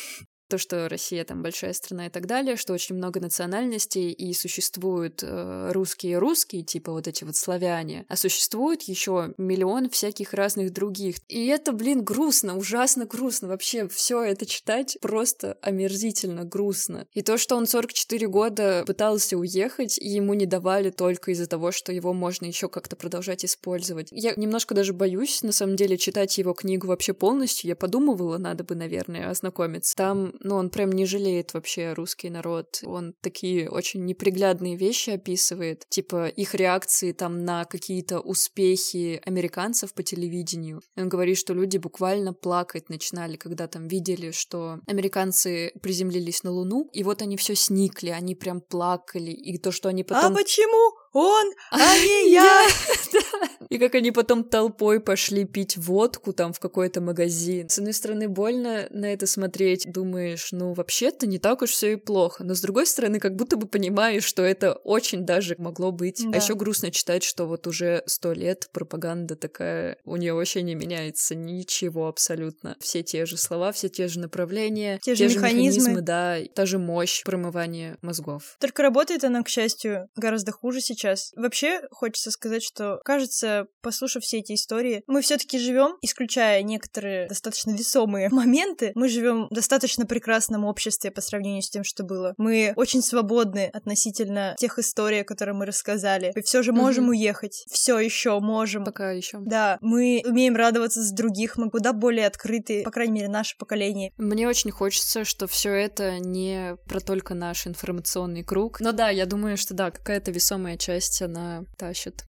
то, что Россия там большая страна и так далее, что очень много национальностей и существуют э, русские русские, типа вот эти вот славяне, а существует еще миллион всяких разных других. И это, блин, грустно, ужасно грустно. Вообще все это читать просто омерзительно грустно. И то, что он 44 года пытался уехать, и ему не давали только из-за того, что его можно еще как-то продолжать использовать. Я немножко даже боюсь, на самом деле, читать его книгу вообще полностью. Я подумывала, надо бы, наверное, ознакомиться. Там ну, он прям не жалеет вообще русский народ. Он такие очень неприглядные вещи описывает, типа их реакции там на какие-то успехи американцев по телевидению. И он говорит, что люди буквально плакать начинали, когда там видели, что американцы приземлились на Луну, и вот они все сникли, они прям плакали, и то, что они потом... А почему он, а не я. И как они потом толпой пошли пить водку там в какой-то магазин. С одной стороны, больно на это смотреть. Думаешь, ну, вообще-то не так уж все и плохо. Но с другой стороны, как будто бы понимаешь, что это очень даже могло быть. А да. А еще грустно читать, что вот уже сто лет пропаганда такая, у нее вообще не меняется ничего абсолютно. Все те же слова, все те же направления, те, те же механизмы. механизмы, да, та же мощь промывания мозгов. Только работает она, к счастью, гораздо хуже сейчас сейчас. Вообще, хочется сказать, что, кажется, послушав все эти истории, мы все-таки живем, исключая некоторые достаточно весомые моменты, мы живем в достаточно прекрасном обществе по сравнению с тем, что было. Мы очень свободны относительно тех историй, которые мы рассказали. Мы все же можем угу. уехать. Все еще можем. Пока еще. Да, мы умеем радоваться с других, мы куда более открыты, по крайней мере, наше поколение. Мне очень хочется, что все это не про только наш информационный круг. Но да, я думаю, что да, какая-то весомая часть часть она тащит.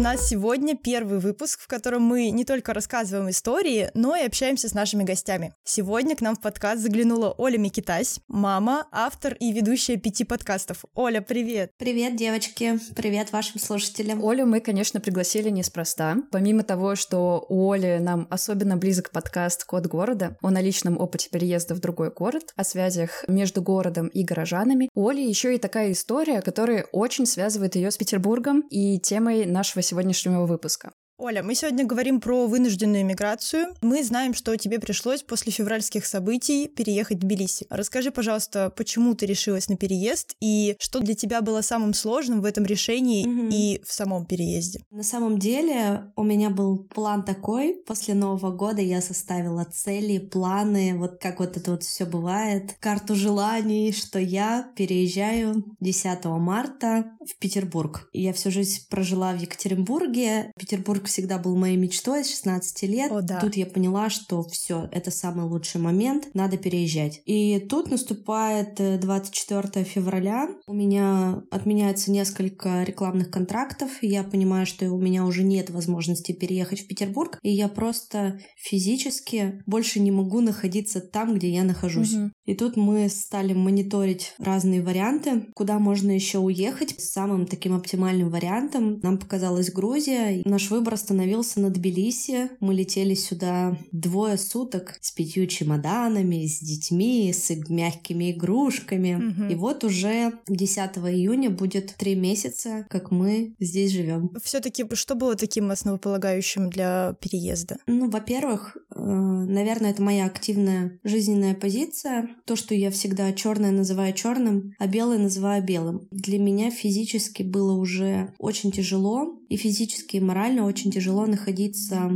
Нас сегодня первый выпуск, в котором мы не только рассказываем истории, но и общаемся с нашими гостями. Сегодня к нам в подкаст заглянула Оля Микитась, мама, автор и ведущая пяти подкастов. Оля, привет! Привет, девочки! Привет вашим слушателям! Олю мы, конечно, пригласили неспроста. Помимо того, что у Оли нам особенно близок подкаст «Код города», о наличном опыте переезда в другой город, о связях между городом и горожанами, у Оли еще и такая история, которая очень связывает ее с Петербургом и темой нашего сегодняшнего выпуска. Оля, мы сегодня говорим про вынужденную миграцию. Мы знаем, что тебе пришлось после февральских событий переехать в Тбилиси. Расскажи, пожалуйста, почему ты решилась на переезд и что для тебя было самым сложным в этом решении угу. и в самом переезде? На самом деле у меня был план такой. После Нового года я составила цели, планы, вот как вот это вот все бывает, карту желаний, что я переезжаю 10 марта в Петербург. Я всю жизнь прожила в Екатеринбурге. Петербург всегда был моей мечтой с 16 лет. О, да. Тут я поняла, что все, это самый лучший момент, надо переезжать. И тут наступает 24 э, февраля, у меня отменяется несколько рекламных контрактов, и я понимаю, что у меня уже нет возможности переехать в Петербург, и я просто физически больше не могу находиться там, где я нахожусь. Угу. И тут мы стали мониторить разные варианты, куда можно еще уехать. Самым таким оптимальным вариантом нам показалась Грузия. Наш выбор остановился на Тбилиси. Мы летели сюда двое суток с пятью чемоданами, с детьми, с мягкими игрушками. Угу. И вот уже 10 июня будет три месяца, как мы здесь живем. Все-таки что было таким основополагающим для переезда? Ну, во-первых, э, наверное, это моя активная жизненная позиция. То, что я всегда черное называю черным, а белое называю белым. Для меня физически было уже очень тяжело, и физически, и морально очень тяжело находиться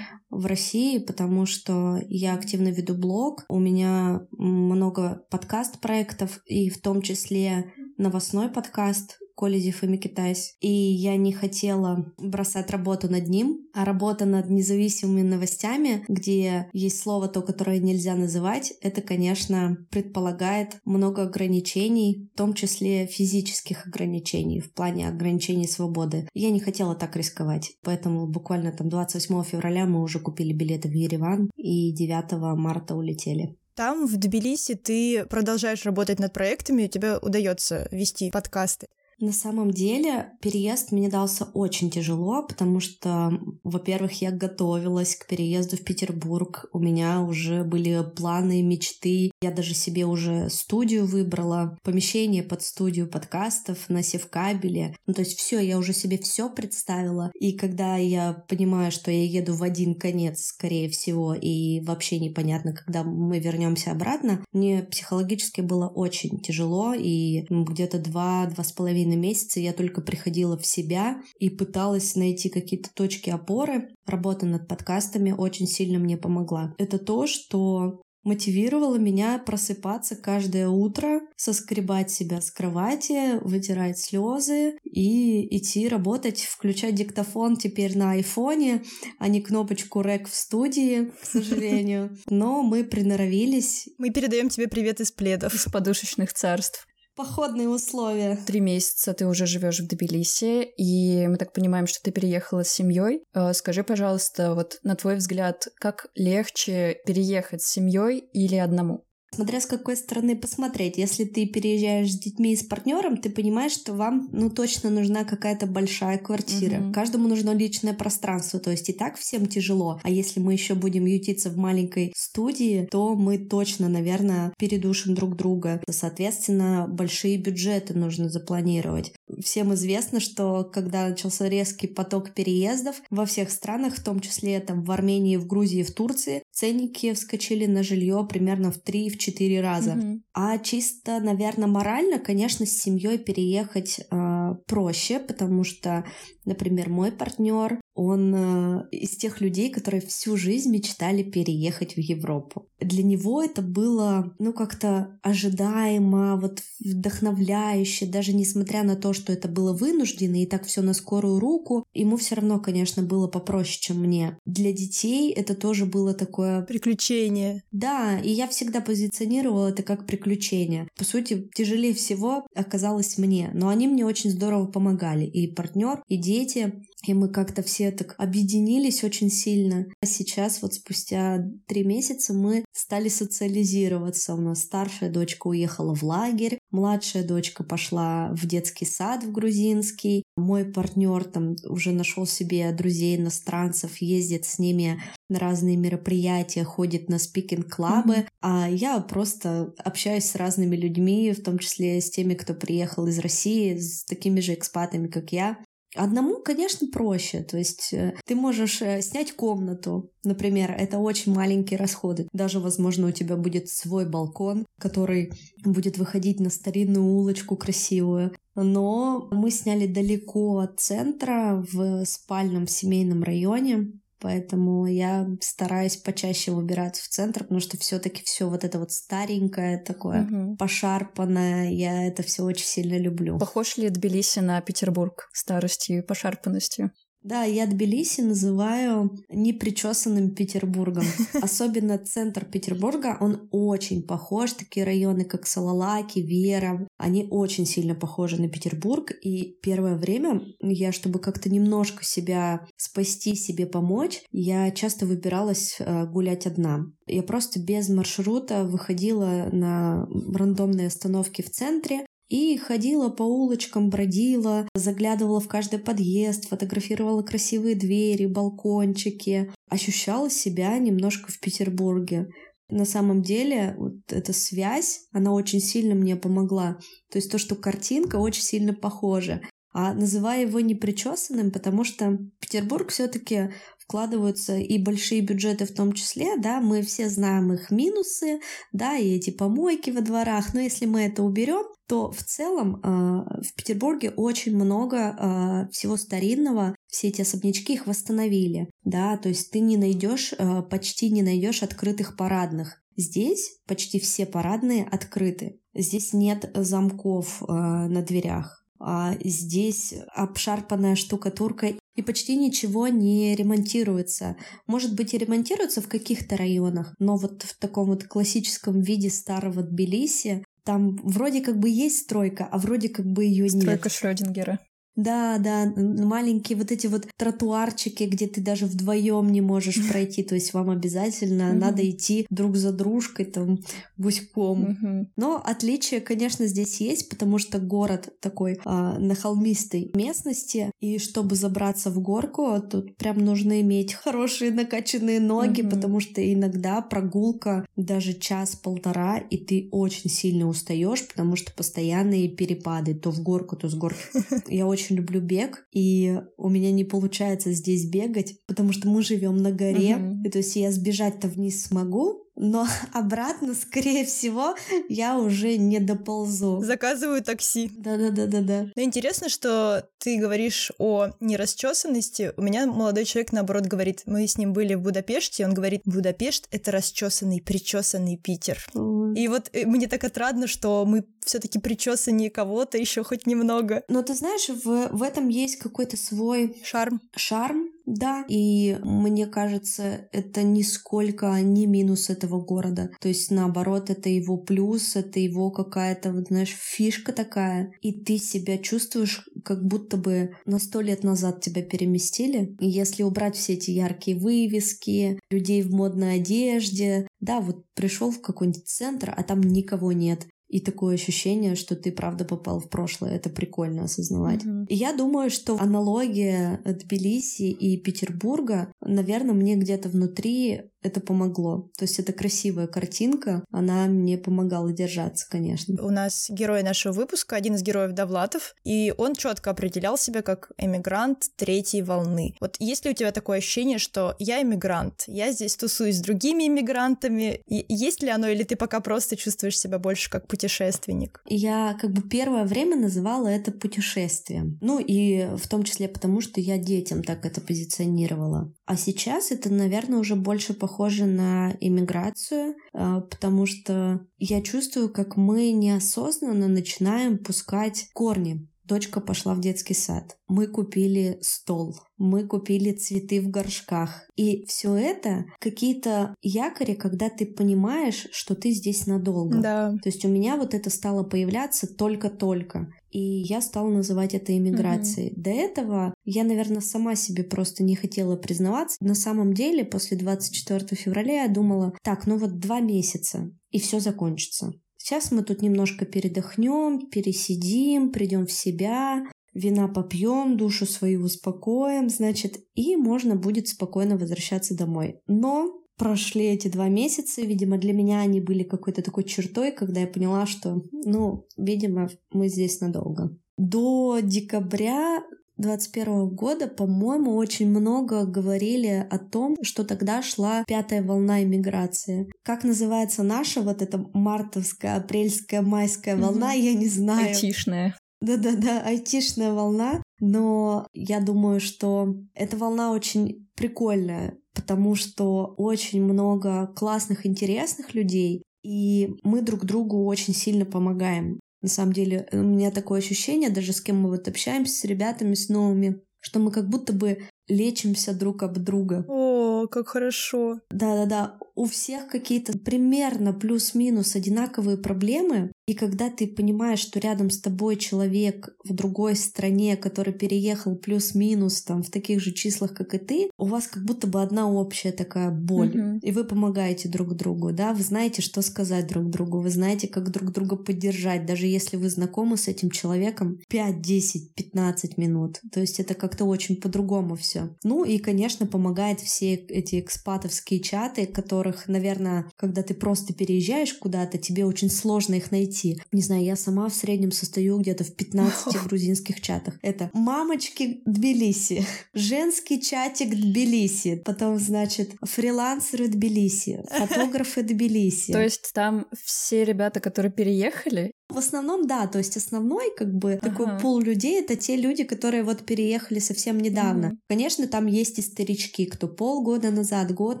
в России, потому что я активно веду блог, у меня много подкаст-проектов, и в том числе новостной подкаст, Колезев и Микитайс. И я не хотела бросать работу над ним, а работа над независимыми новостями, где есть слово то, которое нельзя называть, это, конечно, предполагает много ограничений, в том числе физических ограничений, в плане ограничений свободы. Я не хотела так рисковать, поэтому буквально там 28 февраля мы уже купили билеты в Ереван и 9 марта улетели. Там, в Тбилиси, ты продолжаешь работать над проектами, у тебя удается вести подкасты. На самом деле переезд мне дался очень тяжело, потому что, во-первых, я готовилась к переезду в Петербург, у меня уже были планы, мечты, я даже себе уже студию выбрала, помещение под студию подкастов на севкабеле, ну то есть все, я уже себе все представила, и когда я понимаю, что я еду в один конец, скорее всего, и вообще непонятно, когда мы вернемся обратно, мне психологически было очень тяжело, и где-то два-два с половиной половиной месяца я только приходила в себя и пыталась найти какие-то точки опоры. Работа над подкастами очень сильно мне помогла. Это то, что мотивировало меня просыпаться каждое утро, соскребать себя с кровати, вытирать слезы и идти работать, включать диктофон теперь на айфоне, а не кнопочку рек в студии, к сожалению. Но мы приноровились. Мы передаем тебе привет из пледов. Из подушечных царств походные условия. Три месяца ты уже живешь в Тбилиси, и мы так понимаем, что ты переехала с семьей. Э, скажи, пожалуйста, вот на твой взгляд, как легче переехать с семьей или одному? Смотря с какой стороны посмотреть. Если ты переезжаешь с детьми и с партнером, ты понимаешь, что вам, ну, точно нужна какая-то большая квартира. Угу. Каждому нужно личное пространство. То есть и так всем тяжело. А если мы еще будем ютиться в маленькой студии, то мы точно, наверное, передушим друг друга. Соответственно, большие бюджеты нужно запланировать. Всем известно, что когда начался резкий поток переездов во всех странах, в том числе там в Армении, в Грузии, в Турции, ценники вскочили на жилье примерно в 3-4 четыре раза. Mm-hmm. А чисто, наверное, морально, конечно, с семьей переехать э, проще, потому что, например, мой партнер, он э, из тех людей, которые всю жизнь мечтали переехать в Европу. Для него это было, ну, как-то ожидаемо, вот вдохновляюще, даже несмотря на то, что это было вынуждено и так все на скорую руку, ему все равно, конечно, было попроще, чем мне. Для детей это тоже было такое... Приключение. Да, и я всегда позиционировала это как приключение. По сути, тяжелее всего оказалось мне, но они мне очень здорово помогали. И партнер, и дети. И мы как-то все так объединились очень сильно. А сейчас вот спустя три месяца мы стали социализироваться. У нас старшая дочка уехала в лагерь, младшая дочка пошла в детский сад в грузинский. Мой партнер там уже нашел себе друзей иностранцев, ездит с ними на разные мероприятия, ходит на спикинг-клабы, mm-hmm. а я просто общаюсь с разными людьми, в том числе с теми, кто приехал из России, с такими же экспатами, как я. Одному, конечно, проще. То есть э, ты можешь э, снять комнату, например, это очень маленькие расходы. Даже, возможно, у тебя будет свой балкон, который будет выходить на старинную улочку красивую. Но мы сняли далеко от центра, в спальном семейном районе, Поэтому я стараюсь почаще выбираться в центр, потому что все-таки все вот это вот старенькое такое, угу. пошарпанное, я это все очень сильно люблю. Похож ли Тбилиси на Петербург старостью и пошарпанностью? Да, я Тбилиси называю непричесанным Петербургом. Особенно центр Петербурга, он очень похож. Такие районы, как Салалаки, Вера, они очень сильно похожи на Петербург. И первое время я, чтобы как-то немножко себя спасти, себе помочь, я часто выбиралась э, гулять одна. Я просто без маршрута выходила на рандомные остановки в центре, и ходила по улочкам, бродила, заглядывала в каждый подъезд, фотографировала красивые двери, балкончики. Ощущала себя немножко в Петербурге. На самом деле, вот эта связь, она очень сильно мне помогла. То есть то, что картинка очень сильно похожа. А называя его непричесанным, потому что Петербург все-таки вкладываются и большие бюджеты в том числе, да, мы все знаем их минусы, да, и эти помойки во дворах, но если мы это уберем, то в целом э, в Петербурге очень много э, всего старинного, все эти особнячки их восстановили, да, то есть ты не найдешь, э, почти не найдешь открытых парадных. Здесь почти все парадные открыты. Здесь нет замков э, на дверях. А здесь обшарпанная штукатурка и почти ничего не ремонтируется. Может быть и ремонтируется в каких-то районах, но вот в таком вот классическом виде старого Тбилиси там вроде как бы есть стройка, а вроде как бы ее нет. Стройка Шрёдингера. Да, да, маленькие вот эти вот тротуарчики, где ты даже вдвоем не можешь пройти, то есть вам обязательно надо идти друг за дружкой там гуськом. Но отличие, конечно, здесь есть, потому что город такой а, на холмистой местности, и чтобы забраться в горку, тут прям нужно иметь хорошие накачанные ноги, потому что иногда прогулка даже час-полтора, и ты очень сильно устаешь, потому что постоянные перепады то в горку, то с горки. Я очень очень люблю бег, и у меня не получается здесь бегать, потому что мы живем на горе, uh-huh. и то есть я сбежать-то вниз смогу, но обратно, скорее всего, я уже не доползу. Заказываю такси. Да-да-да-да-да. Но интересно, что ты говоришь о нерасчесанности. У меня молодой человек, наоборот, говорит, мы с ним были в Будапеште, он говорит, Будапешт — это расчесанный, причесанный Питер. Mm. И вот э, мне так отрадно, что мы все таки причесаннее кого-то еще хоть немного. Но ты знаешь, в, в этом есть какой-то свой... Шарм. Шарм, да, и мне кажется, это нисколько не минус этого города. То есть, наоборот, это его плюс, это его какая-то, вот, знаешь, фишка такая. И ты себя чувствуешь, как будто бы на сто лет назад тебя переместили. И если убрать все эти яркие вывески, людей в модной одежде, да, вот пришел в какой-нибудь центр, а там никого нет. И такое ощущение, что ты правда попал в прошлое. Это прикольно осознавать. Mm-hmm. И я думаю, что аналогия Тбилиси и Петербурга, наверное, мне где-то внутри это помогло. То есть это красивая картинка, она мне помогала держаться, конечно. У нас герой нашего выпуска, один из героев Довлатов, и он четко определял себя как эмигрант третьей волны. Вот есть ли у тебя такое ощущение, что я эмигрант, я здесь тусуюсь с другими эмигрантами, и есть ли оно, или ты пока просто чувствуешь себя больше как путешественник? Я как бы первое время называла это путешествием. Ну и в том числе потому, что я детям так это позиционировала. А сейчас это, наверное, уже больше похоже на иммиграцию, а, потому что я чувствую, как мы неосознанно начинаем пускать корни Дочка пошла в детский сад. Мы купили стол. Мы купили цветы в горшках. И все это какие-то якори, когда ты понимаешь, что ты здесь надолго. Да. То есть у меня вот это стало появляться только-только. И я стала называть это иммиграцией. Угу. До этого я, наверное, сама себе просто не хотела признаваться. На самом деле, после 24 февраля я думала, так, ну вот два месяца, и все закончится. Сейчас мы тут немножко передохнем, пересидим, придем в себя, вина попьем, душу свою успокоим, значит, и можно будет спокойно возвращаться домой. Но прошли эти два месяца, видимо, для меня они были какой-то такой чертой, когда я поняла, что, ну, видимо, мы здесь надолго. До декабря 2021 года, по-моему, очень много говорили о том, что тогда шла пятая волна иммиграции. Как называется наша вот эта мартовская, апрельская, майская волна, угу. я не знаю. Айтишная. Да-да-да, айтишная волна. Но я думаю, что эта волна очень прикольная, потому что очень много классных, интересных людей, и мы друг другу очень сильно помогаем. На самом деле, у меня такое ощущение, даже с кем мы вот общаемся, с ребятами, с новыми, что мы как будто бы лечимся друг об друга. О, как хорошо. Да-да-да, у всех какие-то примерно плюс-минус одинаковые проблемы, и когда ты понимаешь, что рядом с тобой человек в другой стране, который переехал плюс-минус там в таких же числах, как и ты, у вас как будто бы одна общая такая боль. Мгм. И вы помогаете друг другу, да, вы знаете, что сказать друг другу, вы знаете, как друг друга поддержать, даже если вы знакомы с этим человеком 5, 10, 15 минут. То есть это как-то очень по-другому все. Ну и, конечно, помогает все эти экспатовские чаты, которых, наверное, когда ты просто переезжаешь куда-то, тебе очень сложно их найти. Не знаю, я сама в среднем состою где-то в 15 грузинских чатах. Это мамочки Тбилиси, женский чатик Тбилиси, потом, значит, фрилансеры Тбилиси, фотографы Тбилиси. То есть там все ребята, которые переехали, В основном, да, то есть основной как бы такой Ага. пул людей это те люди, которые вот переехали совсем недавно. Мгм. Конечно, там есть и старички, кто полгода назад, год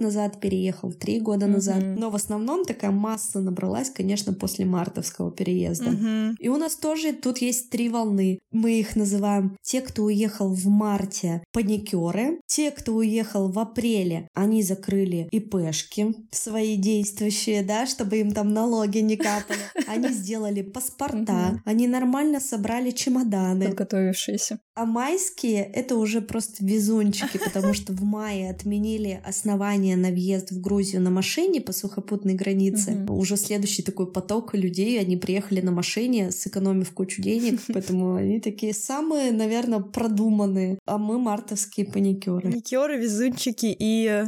назад переехал, три года назад. Мгм. Но в основном такая масса набралась, конечно, после мартовского переезда. Мгм. И у нас тоже тут есть три волны. Мы их называем те, кто уехал в марте, паникеры. Те, кто уехал в апреле, они закрыли ИПшки свои действующие, да, чтобы им там налоги не капали. Они сделали паспорта, Мгм. они нормально собрали чемоданы. подготовившиеся. А майские — это уже просто везунчики, потому что в мае отменили основания на въезд в Грузию на машине по сухопутной границе. Уже следующий такой поток людей, они приехали на машине, сэкономив кучу денег, поэтому они такие самые, наверное, продуманные. А мы мартовские паникеры. Паникеры, везунчики и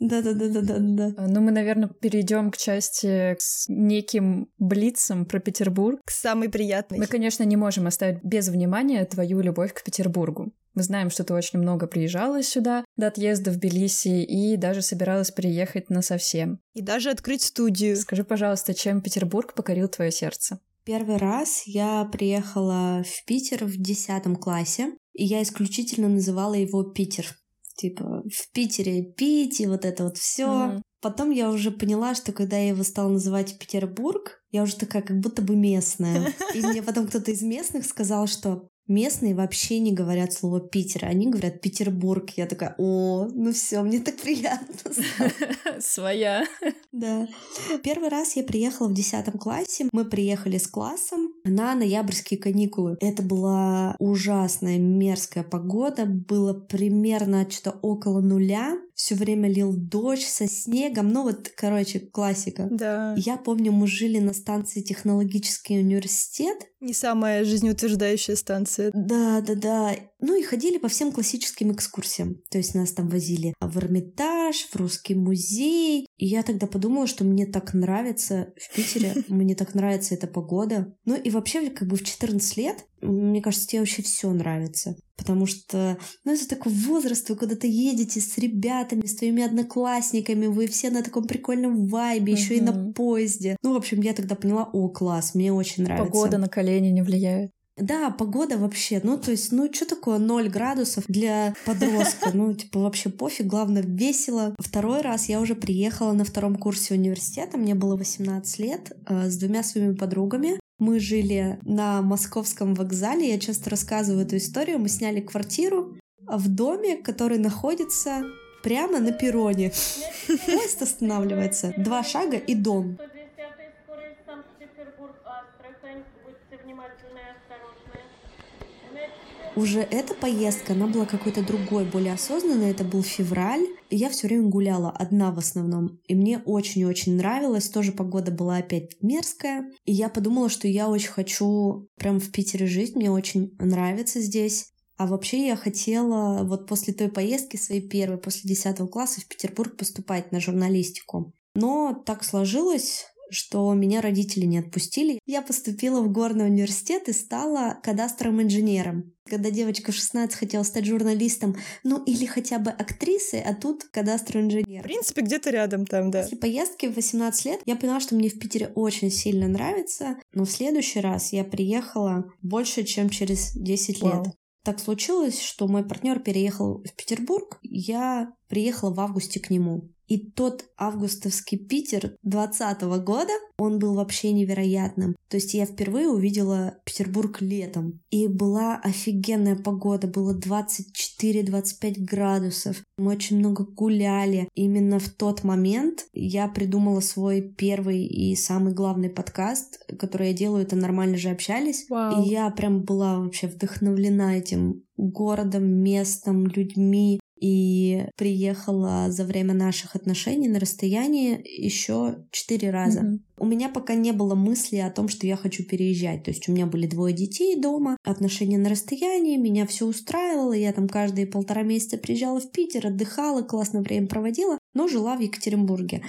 э, ИПшники. Да-да-да-да-да. А, Ну, мы, наверное, перейдем к части с неким блицем про Петербург. К самой приятной. Мы, конечно, не можем оставить без внимания твою любовь к Петербургу. Мы знаем, что ты очень много приезжала сюда до отъезда в Тбилиси и даже собиралась приехать на совсем. И даже открыть студию. Скажи, пожалуйста, чем Петербург покорил твое сердце? Первый раз я приехала в Питер в 10 классе, и я исключительно называла его Питер. Типа в Питере пить и вот это вот все. Мгм. Потом я уже поняла, что когда я его стала называть Петербург, я уже такая как будто бы местная. И мне потом кто-то из местных сказал, что местные вообще не говорят слово Питер, они говорят Петербург. Я такая, о, ну все, мне так приятно. стало». Своя. Да. Первый раз я приехала в 10 классе. Мы приехали с классом на ноябрьские каникулы. Это была ужасная, мерзкая погода. Было примерно что-то около нуля. Все время лил дождь со снегом. Ну вот, короче, классика. Да. Я помню, мы жили на станции Технологический университет. Не самая жизнеутверждающая станция. Да, да, да. Ну и ходили по всем классическим экскурсиям. То есть нас там возили в Эрмитаж, в Русский музей. И я тогда подумала, что мне так нравится в Питере, мне так нравится эта погода. Ну и вообще, как бы в 14 лет, мне кажется, тебе вообще все нравится. Потому что, ну, это такой возраст, вы куда-то едете с ребятами, с твоими одноклассниками, вы все на таком прикольном вайбе, еще и на поезде. Ну, в общем, я тогда поняла, о, класс, мне очень нравится. Погода на колени не влияет. Да, погода вообще, ну, то есть, ну, что такое 0 градусов для подростка? Ну, типа, вообще пофиг, главное, весело. Второй раз я уже приехала на втором курсе университета, мне было 18 лет, э, с двумя своими подругами. Мы жили на московском вокзале, я часто рассказываю эту историю. Мы сняли квартиру в доме, который находится прямо на перроне. Поезд останавливается, два шага и дом. Уже эта поездка, она была какой-то другой, более осознанной. Это был февраль. И я все время гуляла одна в основном. И мне очень-очень нравилось. Тоже погода была опять мерзкая. И я подумала, что я очень хочу прям в Питере жить. Мне очень нравится здесь. А вообще я хотела вот после той поездки, своей первой, после 10 класса в Петербург поступать на журналистику. Но так сложилось, что меня родители не отпустили. Я поступила в горный университет и стала кадастровым инженером. Когда девочка в 16 хотела стать журналистом, ну или хотя бы актрисой, а тут кадастровый В инженер. принципе, где-то рядом там, да. После поездки в 18 лет я поняла, что мне в Питере очень сильно нравится, но в следующий раз я приехала больше, чем через 10 лет. Вау. Так случилось, что мой партнер переехал в Петербург, я приехала в августе к нему. И тот августовский Питер 2020 года, он был вообще невероятным. То есть я впервые увидела Петербург летом. И была офигенная погода, было 24-25 градусов. Мы очень много гуляли. Именно в тот момент я придумала свой первый и самый главный подкаст, который я делаю, это «Нормально же общались». Вау. И я прям была вообще вдохновлена этим городом, местом, людьми. И приехала за время наших отношений на расстоянии еще четыре раза. Мгм. У меня пока не было мысли о том, что я хочу переезжать. То есть у меня были двое детей дома, отношения на расстоянии, меня все устраивало. Я там каждые полтора месяца приезжала в Питер, отдыхала, классно время проводила, но жила в Екатеринбурге.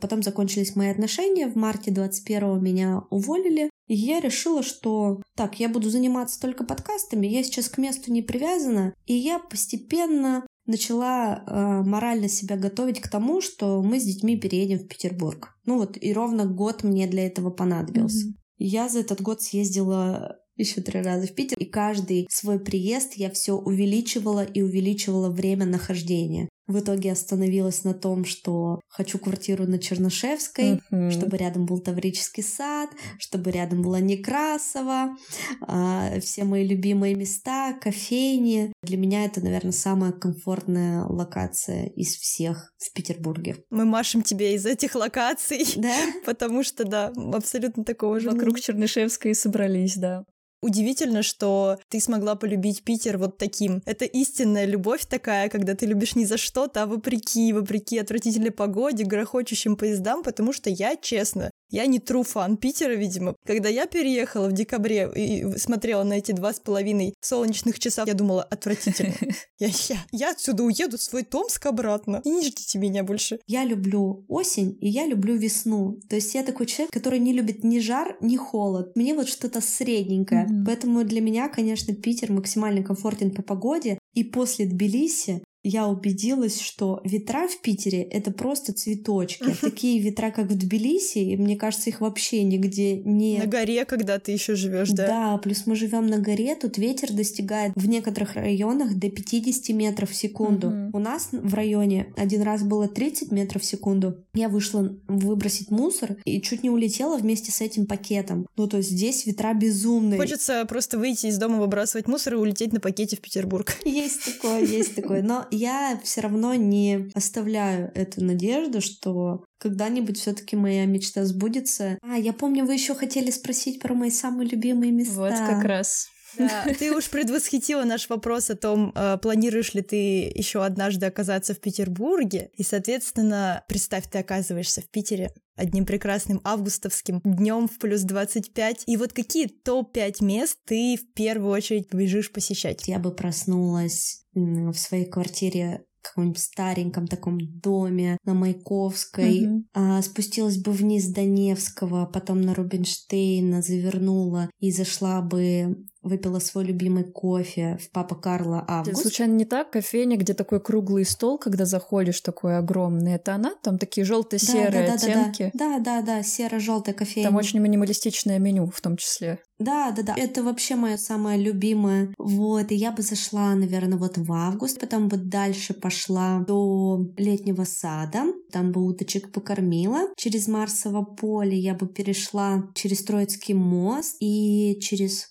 Потом закончились мои отношения, в марте 21-го меня уволили, и я решила, что так, я буду заниматься только подкастами, я сейчас к месту не привязана, и я постепенно начала э, морально себя готовить к тому, что мы с детьми переедем в Петербург. Ну вот, и ровно год мне для этого понадобился. Мгм. Я за этот год съездила еще три раза в Питер, и каждый свой приезд я все увеличивала и увеличивала время нахождения. В итоге остановилась на том, что хочу квартиру на Чернышевской, Мгм. чтобы рядом был Таврический сад, чтобы рядом была Некрасова, а, все мои любимые места, кофейни. Для меня это, наверное, самая комфортная локация из всех в Петербурге. Мы машем тебе из этих локаций, Да? потому что, да, абсолютно такого же. Вокруг Чернышевской собрались, да. Удивительно, что ты смогла полюбить Питер вот таким. Это истинная любовь такая, когда ты любишь не за что-то, а вопреки, вопреки отвратительной погоде, грохочущим поездам, потому что я, честно, я не true фан Питера, видимо. Когда я переехала в декабре и смотрела на эти два с половиной солнечных часа, я думала, отвратительно. Я, я, я отсюда уеду в свой Томск обратно. И не ждите меня больше. Я люблю осень, и я люблю весну. То есть я такой человек, который не любит ни жар, ни холод. Мне вот что-то средненькое. Мгм. Поэтому для меня, конечно, Питер максимально комфортен по погоде. И после Тбилиси я убедилась, что ветра в Питере — это просто цветочки. Такие ветра, как в Тбилиси, и мне кажется, их вообще нигде не... На горе, когда ты еще живешь, да? Да, плюс мы живем на горе, тут ветер достигает в некоторых районах до 50 метров в секунду. У нас в районе один раз было 30 метров в секунду. Я вышла выбросить мусор и чуть не улетела вместе с этим пакетом. Ну, то есть здесь ветра безумные. Хочется просто выйти из дома, выбрасывать мусор и улететь на пакете в Петербург. Есть такое, есть такое. Но я все равно не оставляю эту надежду, что когда-нибудь все-таки моя мечта сбудется. А, я помню, вы еще хотели спросить про мои самые любимые места. Вот как раз. Да, ты уж предвосхитила наш вопрос о том, э, планируешь ли ты еще однажды оказаться в Петербурге. И, соответственно, представь, ты оказываешься в Питере одним прекрасным августовским днем в плюс 25. И вот какие топ-5 мест ты в первую очередь побежишь посещать? Я бы проснулась в своей квартире каком-нибудь стареньком таком доме на Маяковской, Мгм. а, спустилась бы вниз до Невского, потом на Рубинштейна, завернула и зашла бы, выпила свой любимый кофе в Папа Карло Это Август. случайно не так? Кофейня, где такой круглый стол, когда заходишь, такой огромный. Это она? Там такие желто-серые оттенки. Да, да, да, серо-желтая кофейня. Там очень минималистичное меню в том числе. Да, да, да. Это вообще мое самое любимое. Вот, и я бы зашла, наверное, вот в август, потом бы дальше пошла до летнего сада, там бы уточек покормила. Через Марсово поле я бы перешла через Троицкий мост и через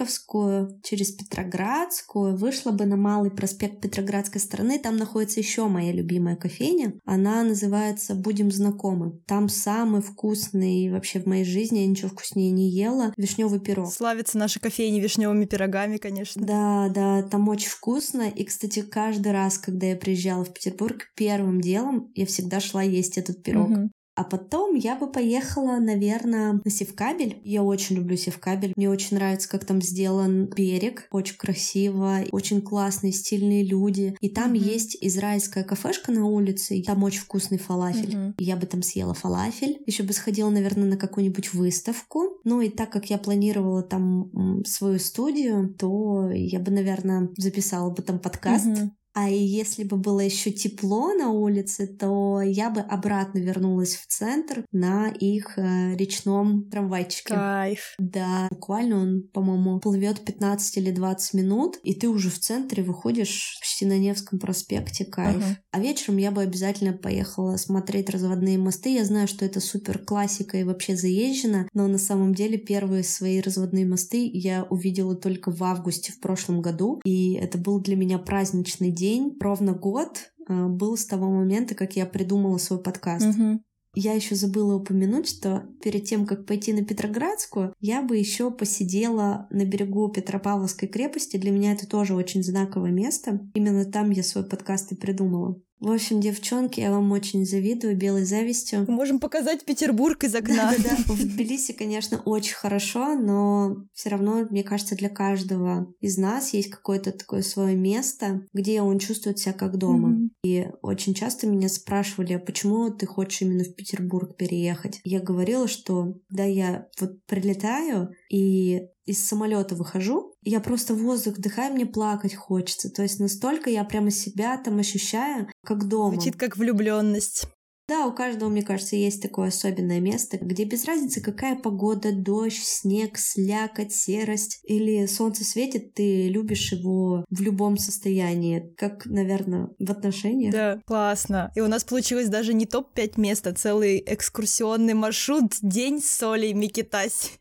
Горьковскую, через Петроградскую, вышла бы на Малый проспект Петроградской стороны. Там находится еще моя любимая кофейня. Она называется «Будем знакомы». Там самый вкусный вообще в моей жизни, я ничего вкуснее не ела, вишневый пирог. Славится наша кофейня вишневыми пирогами, конечно. Да, да, там очень вкусно. И, кстати, каждый раз, когда я приезжала в Петербург, первым делом я всегда шла есть этот пирог. Мгм. А потом я бы поехала, наверное, на Севкабель. Я очень люблю Севкабель. Мне очень нравится, как там сделан берег. Очень красиво, очень классные, стильные люди. И там Мгм. есть израильская кафешка на улице. И там очень вкусный фалафель. Мгм. Я бы там съела фалафель. Еще бы сходила, наверное, на какую-нибудь выставку. Ну и так как я планировала там свою студию, то я бы, наверное, записала бы там подкаст. Мгм. А если бы было еще тепло на улице, то я бы обратно вернулась в центр на их э, речном трамвайчике. Кайф. Да, буквально он, по-моему, плывет 15 или 20 минут, и ты уже в центре выходишь почти на Невском проспекте. Кайф. Ага. А вечером я бы обязательно поехала смотреть разводные мосты. Я знаю, что это супер классика и вообще заезжено, но на самом деле первые свои разводные мосты я увидела только в августе в прошлом году, и это был для меня праздничный день. Ровно год э, был с того момента, как я придумала свой подкаст. Мгм. Я еще забыла упомянуть, что перед тем, как пойти на Петроградскую, я бы еще посидела на берегу Петропавловской крепости. Для меня это тоже очень знаковое место. Именно там я свой подкаст и придумала. В общем, девчонки, я вам очень завидую белой завистью. Мы можем показать Петербург из окна. Да-да-да. В Тбилиси, конечно, очень хорошо, но все равно, мне кажется, для каждого из нас есть какое-то такое свое место, где он чувствует себя как дома. Мгм. И очень часто меня спрашивали, а почему ты хочешь именно в Петербург переехать? Я говорила, что да, я вот прилетаю и из самолета выхожу, я просто воздух вдыхаю, мне плакать хочется. То есть настолько я прямо себя там ощущаю, как дома. Звучит как влюбленность. Да, у каждого, мне кажется, есть такое особенное место, где без разницы, какая погода, дождь, снег, слякоть, серость или солнце светит, ты любишь его в любом состоянии, как, наверное, в отношениях. Да, классно. И у нас получилось даже не топ-5 мест, а целый экскурсионный маршрут «День соли Микитась».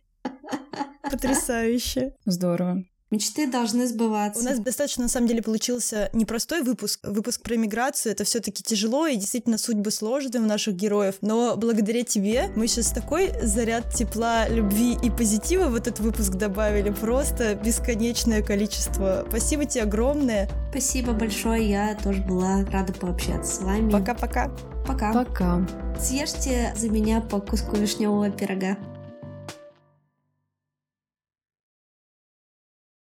Потрясающе. Здорово. Мечты должны сбываться. У нас достаточно, на самом деле, получился непростой выпуск. Выпуск про миграцию. Это все таки тяжело, и действительно судьбы сложные у наших героев. Но благодаря тебе мы сейчас такой заряд тепла, любви и позитива в этот выпуск добавили. Просто бесконечное количество. Спасибо тебе огромное. Спасибо большое, я тоже была рада пообщаться с вами. Пока-пока. Пока. Пока. Съешьте за меня по куску вишневого пирога.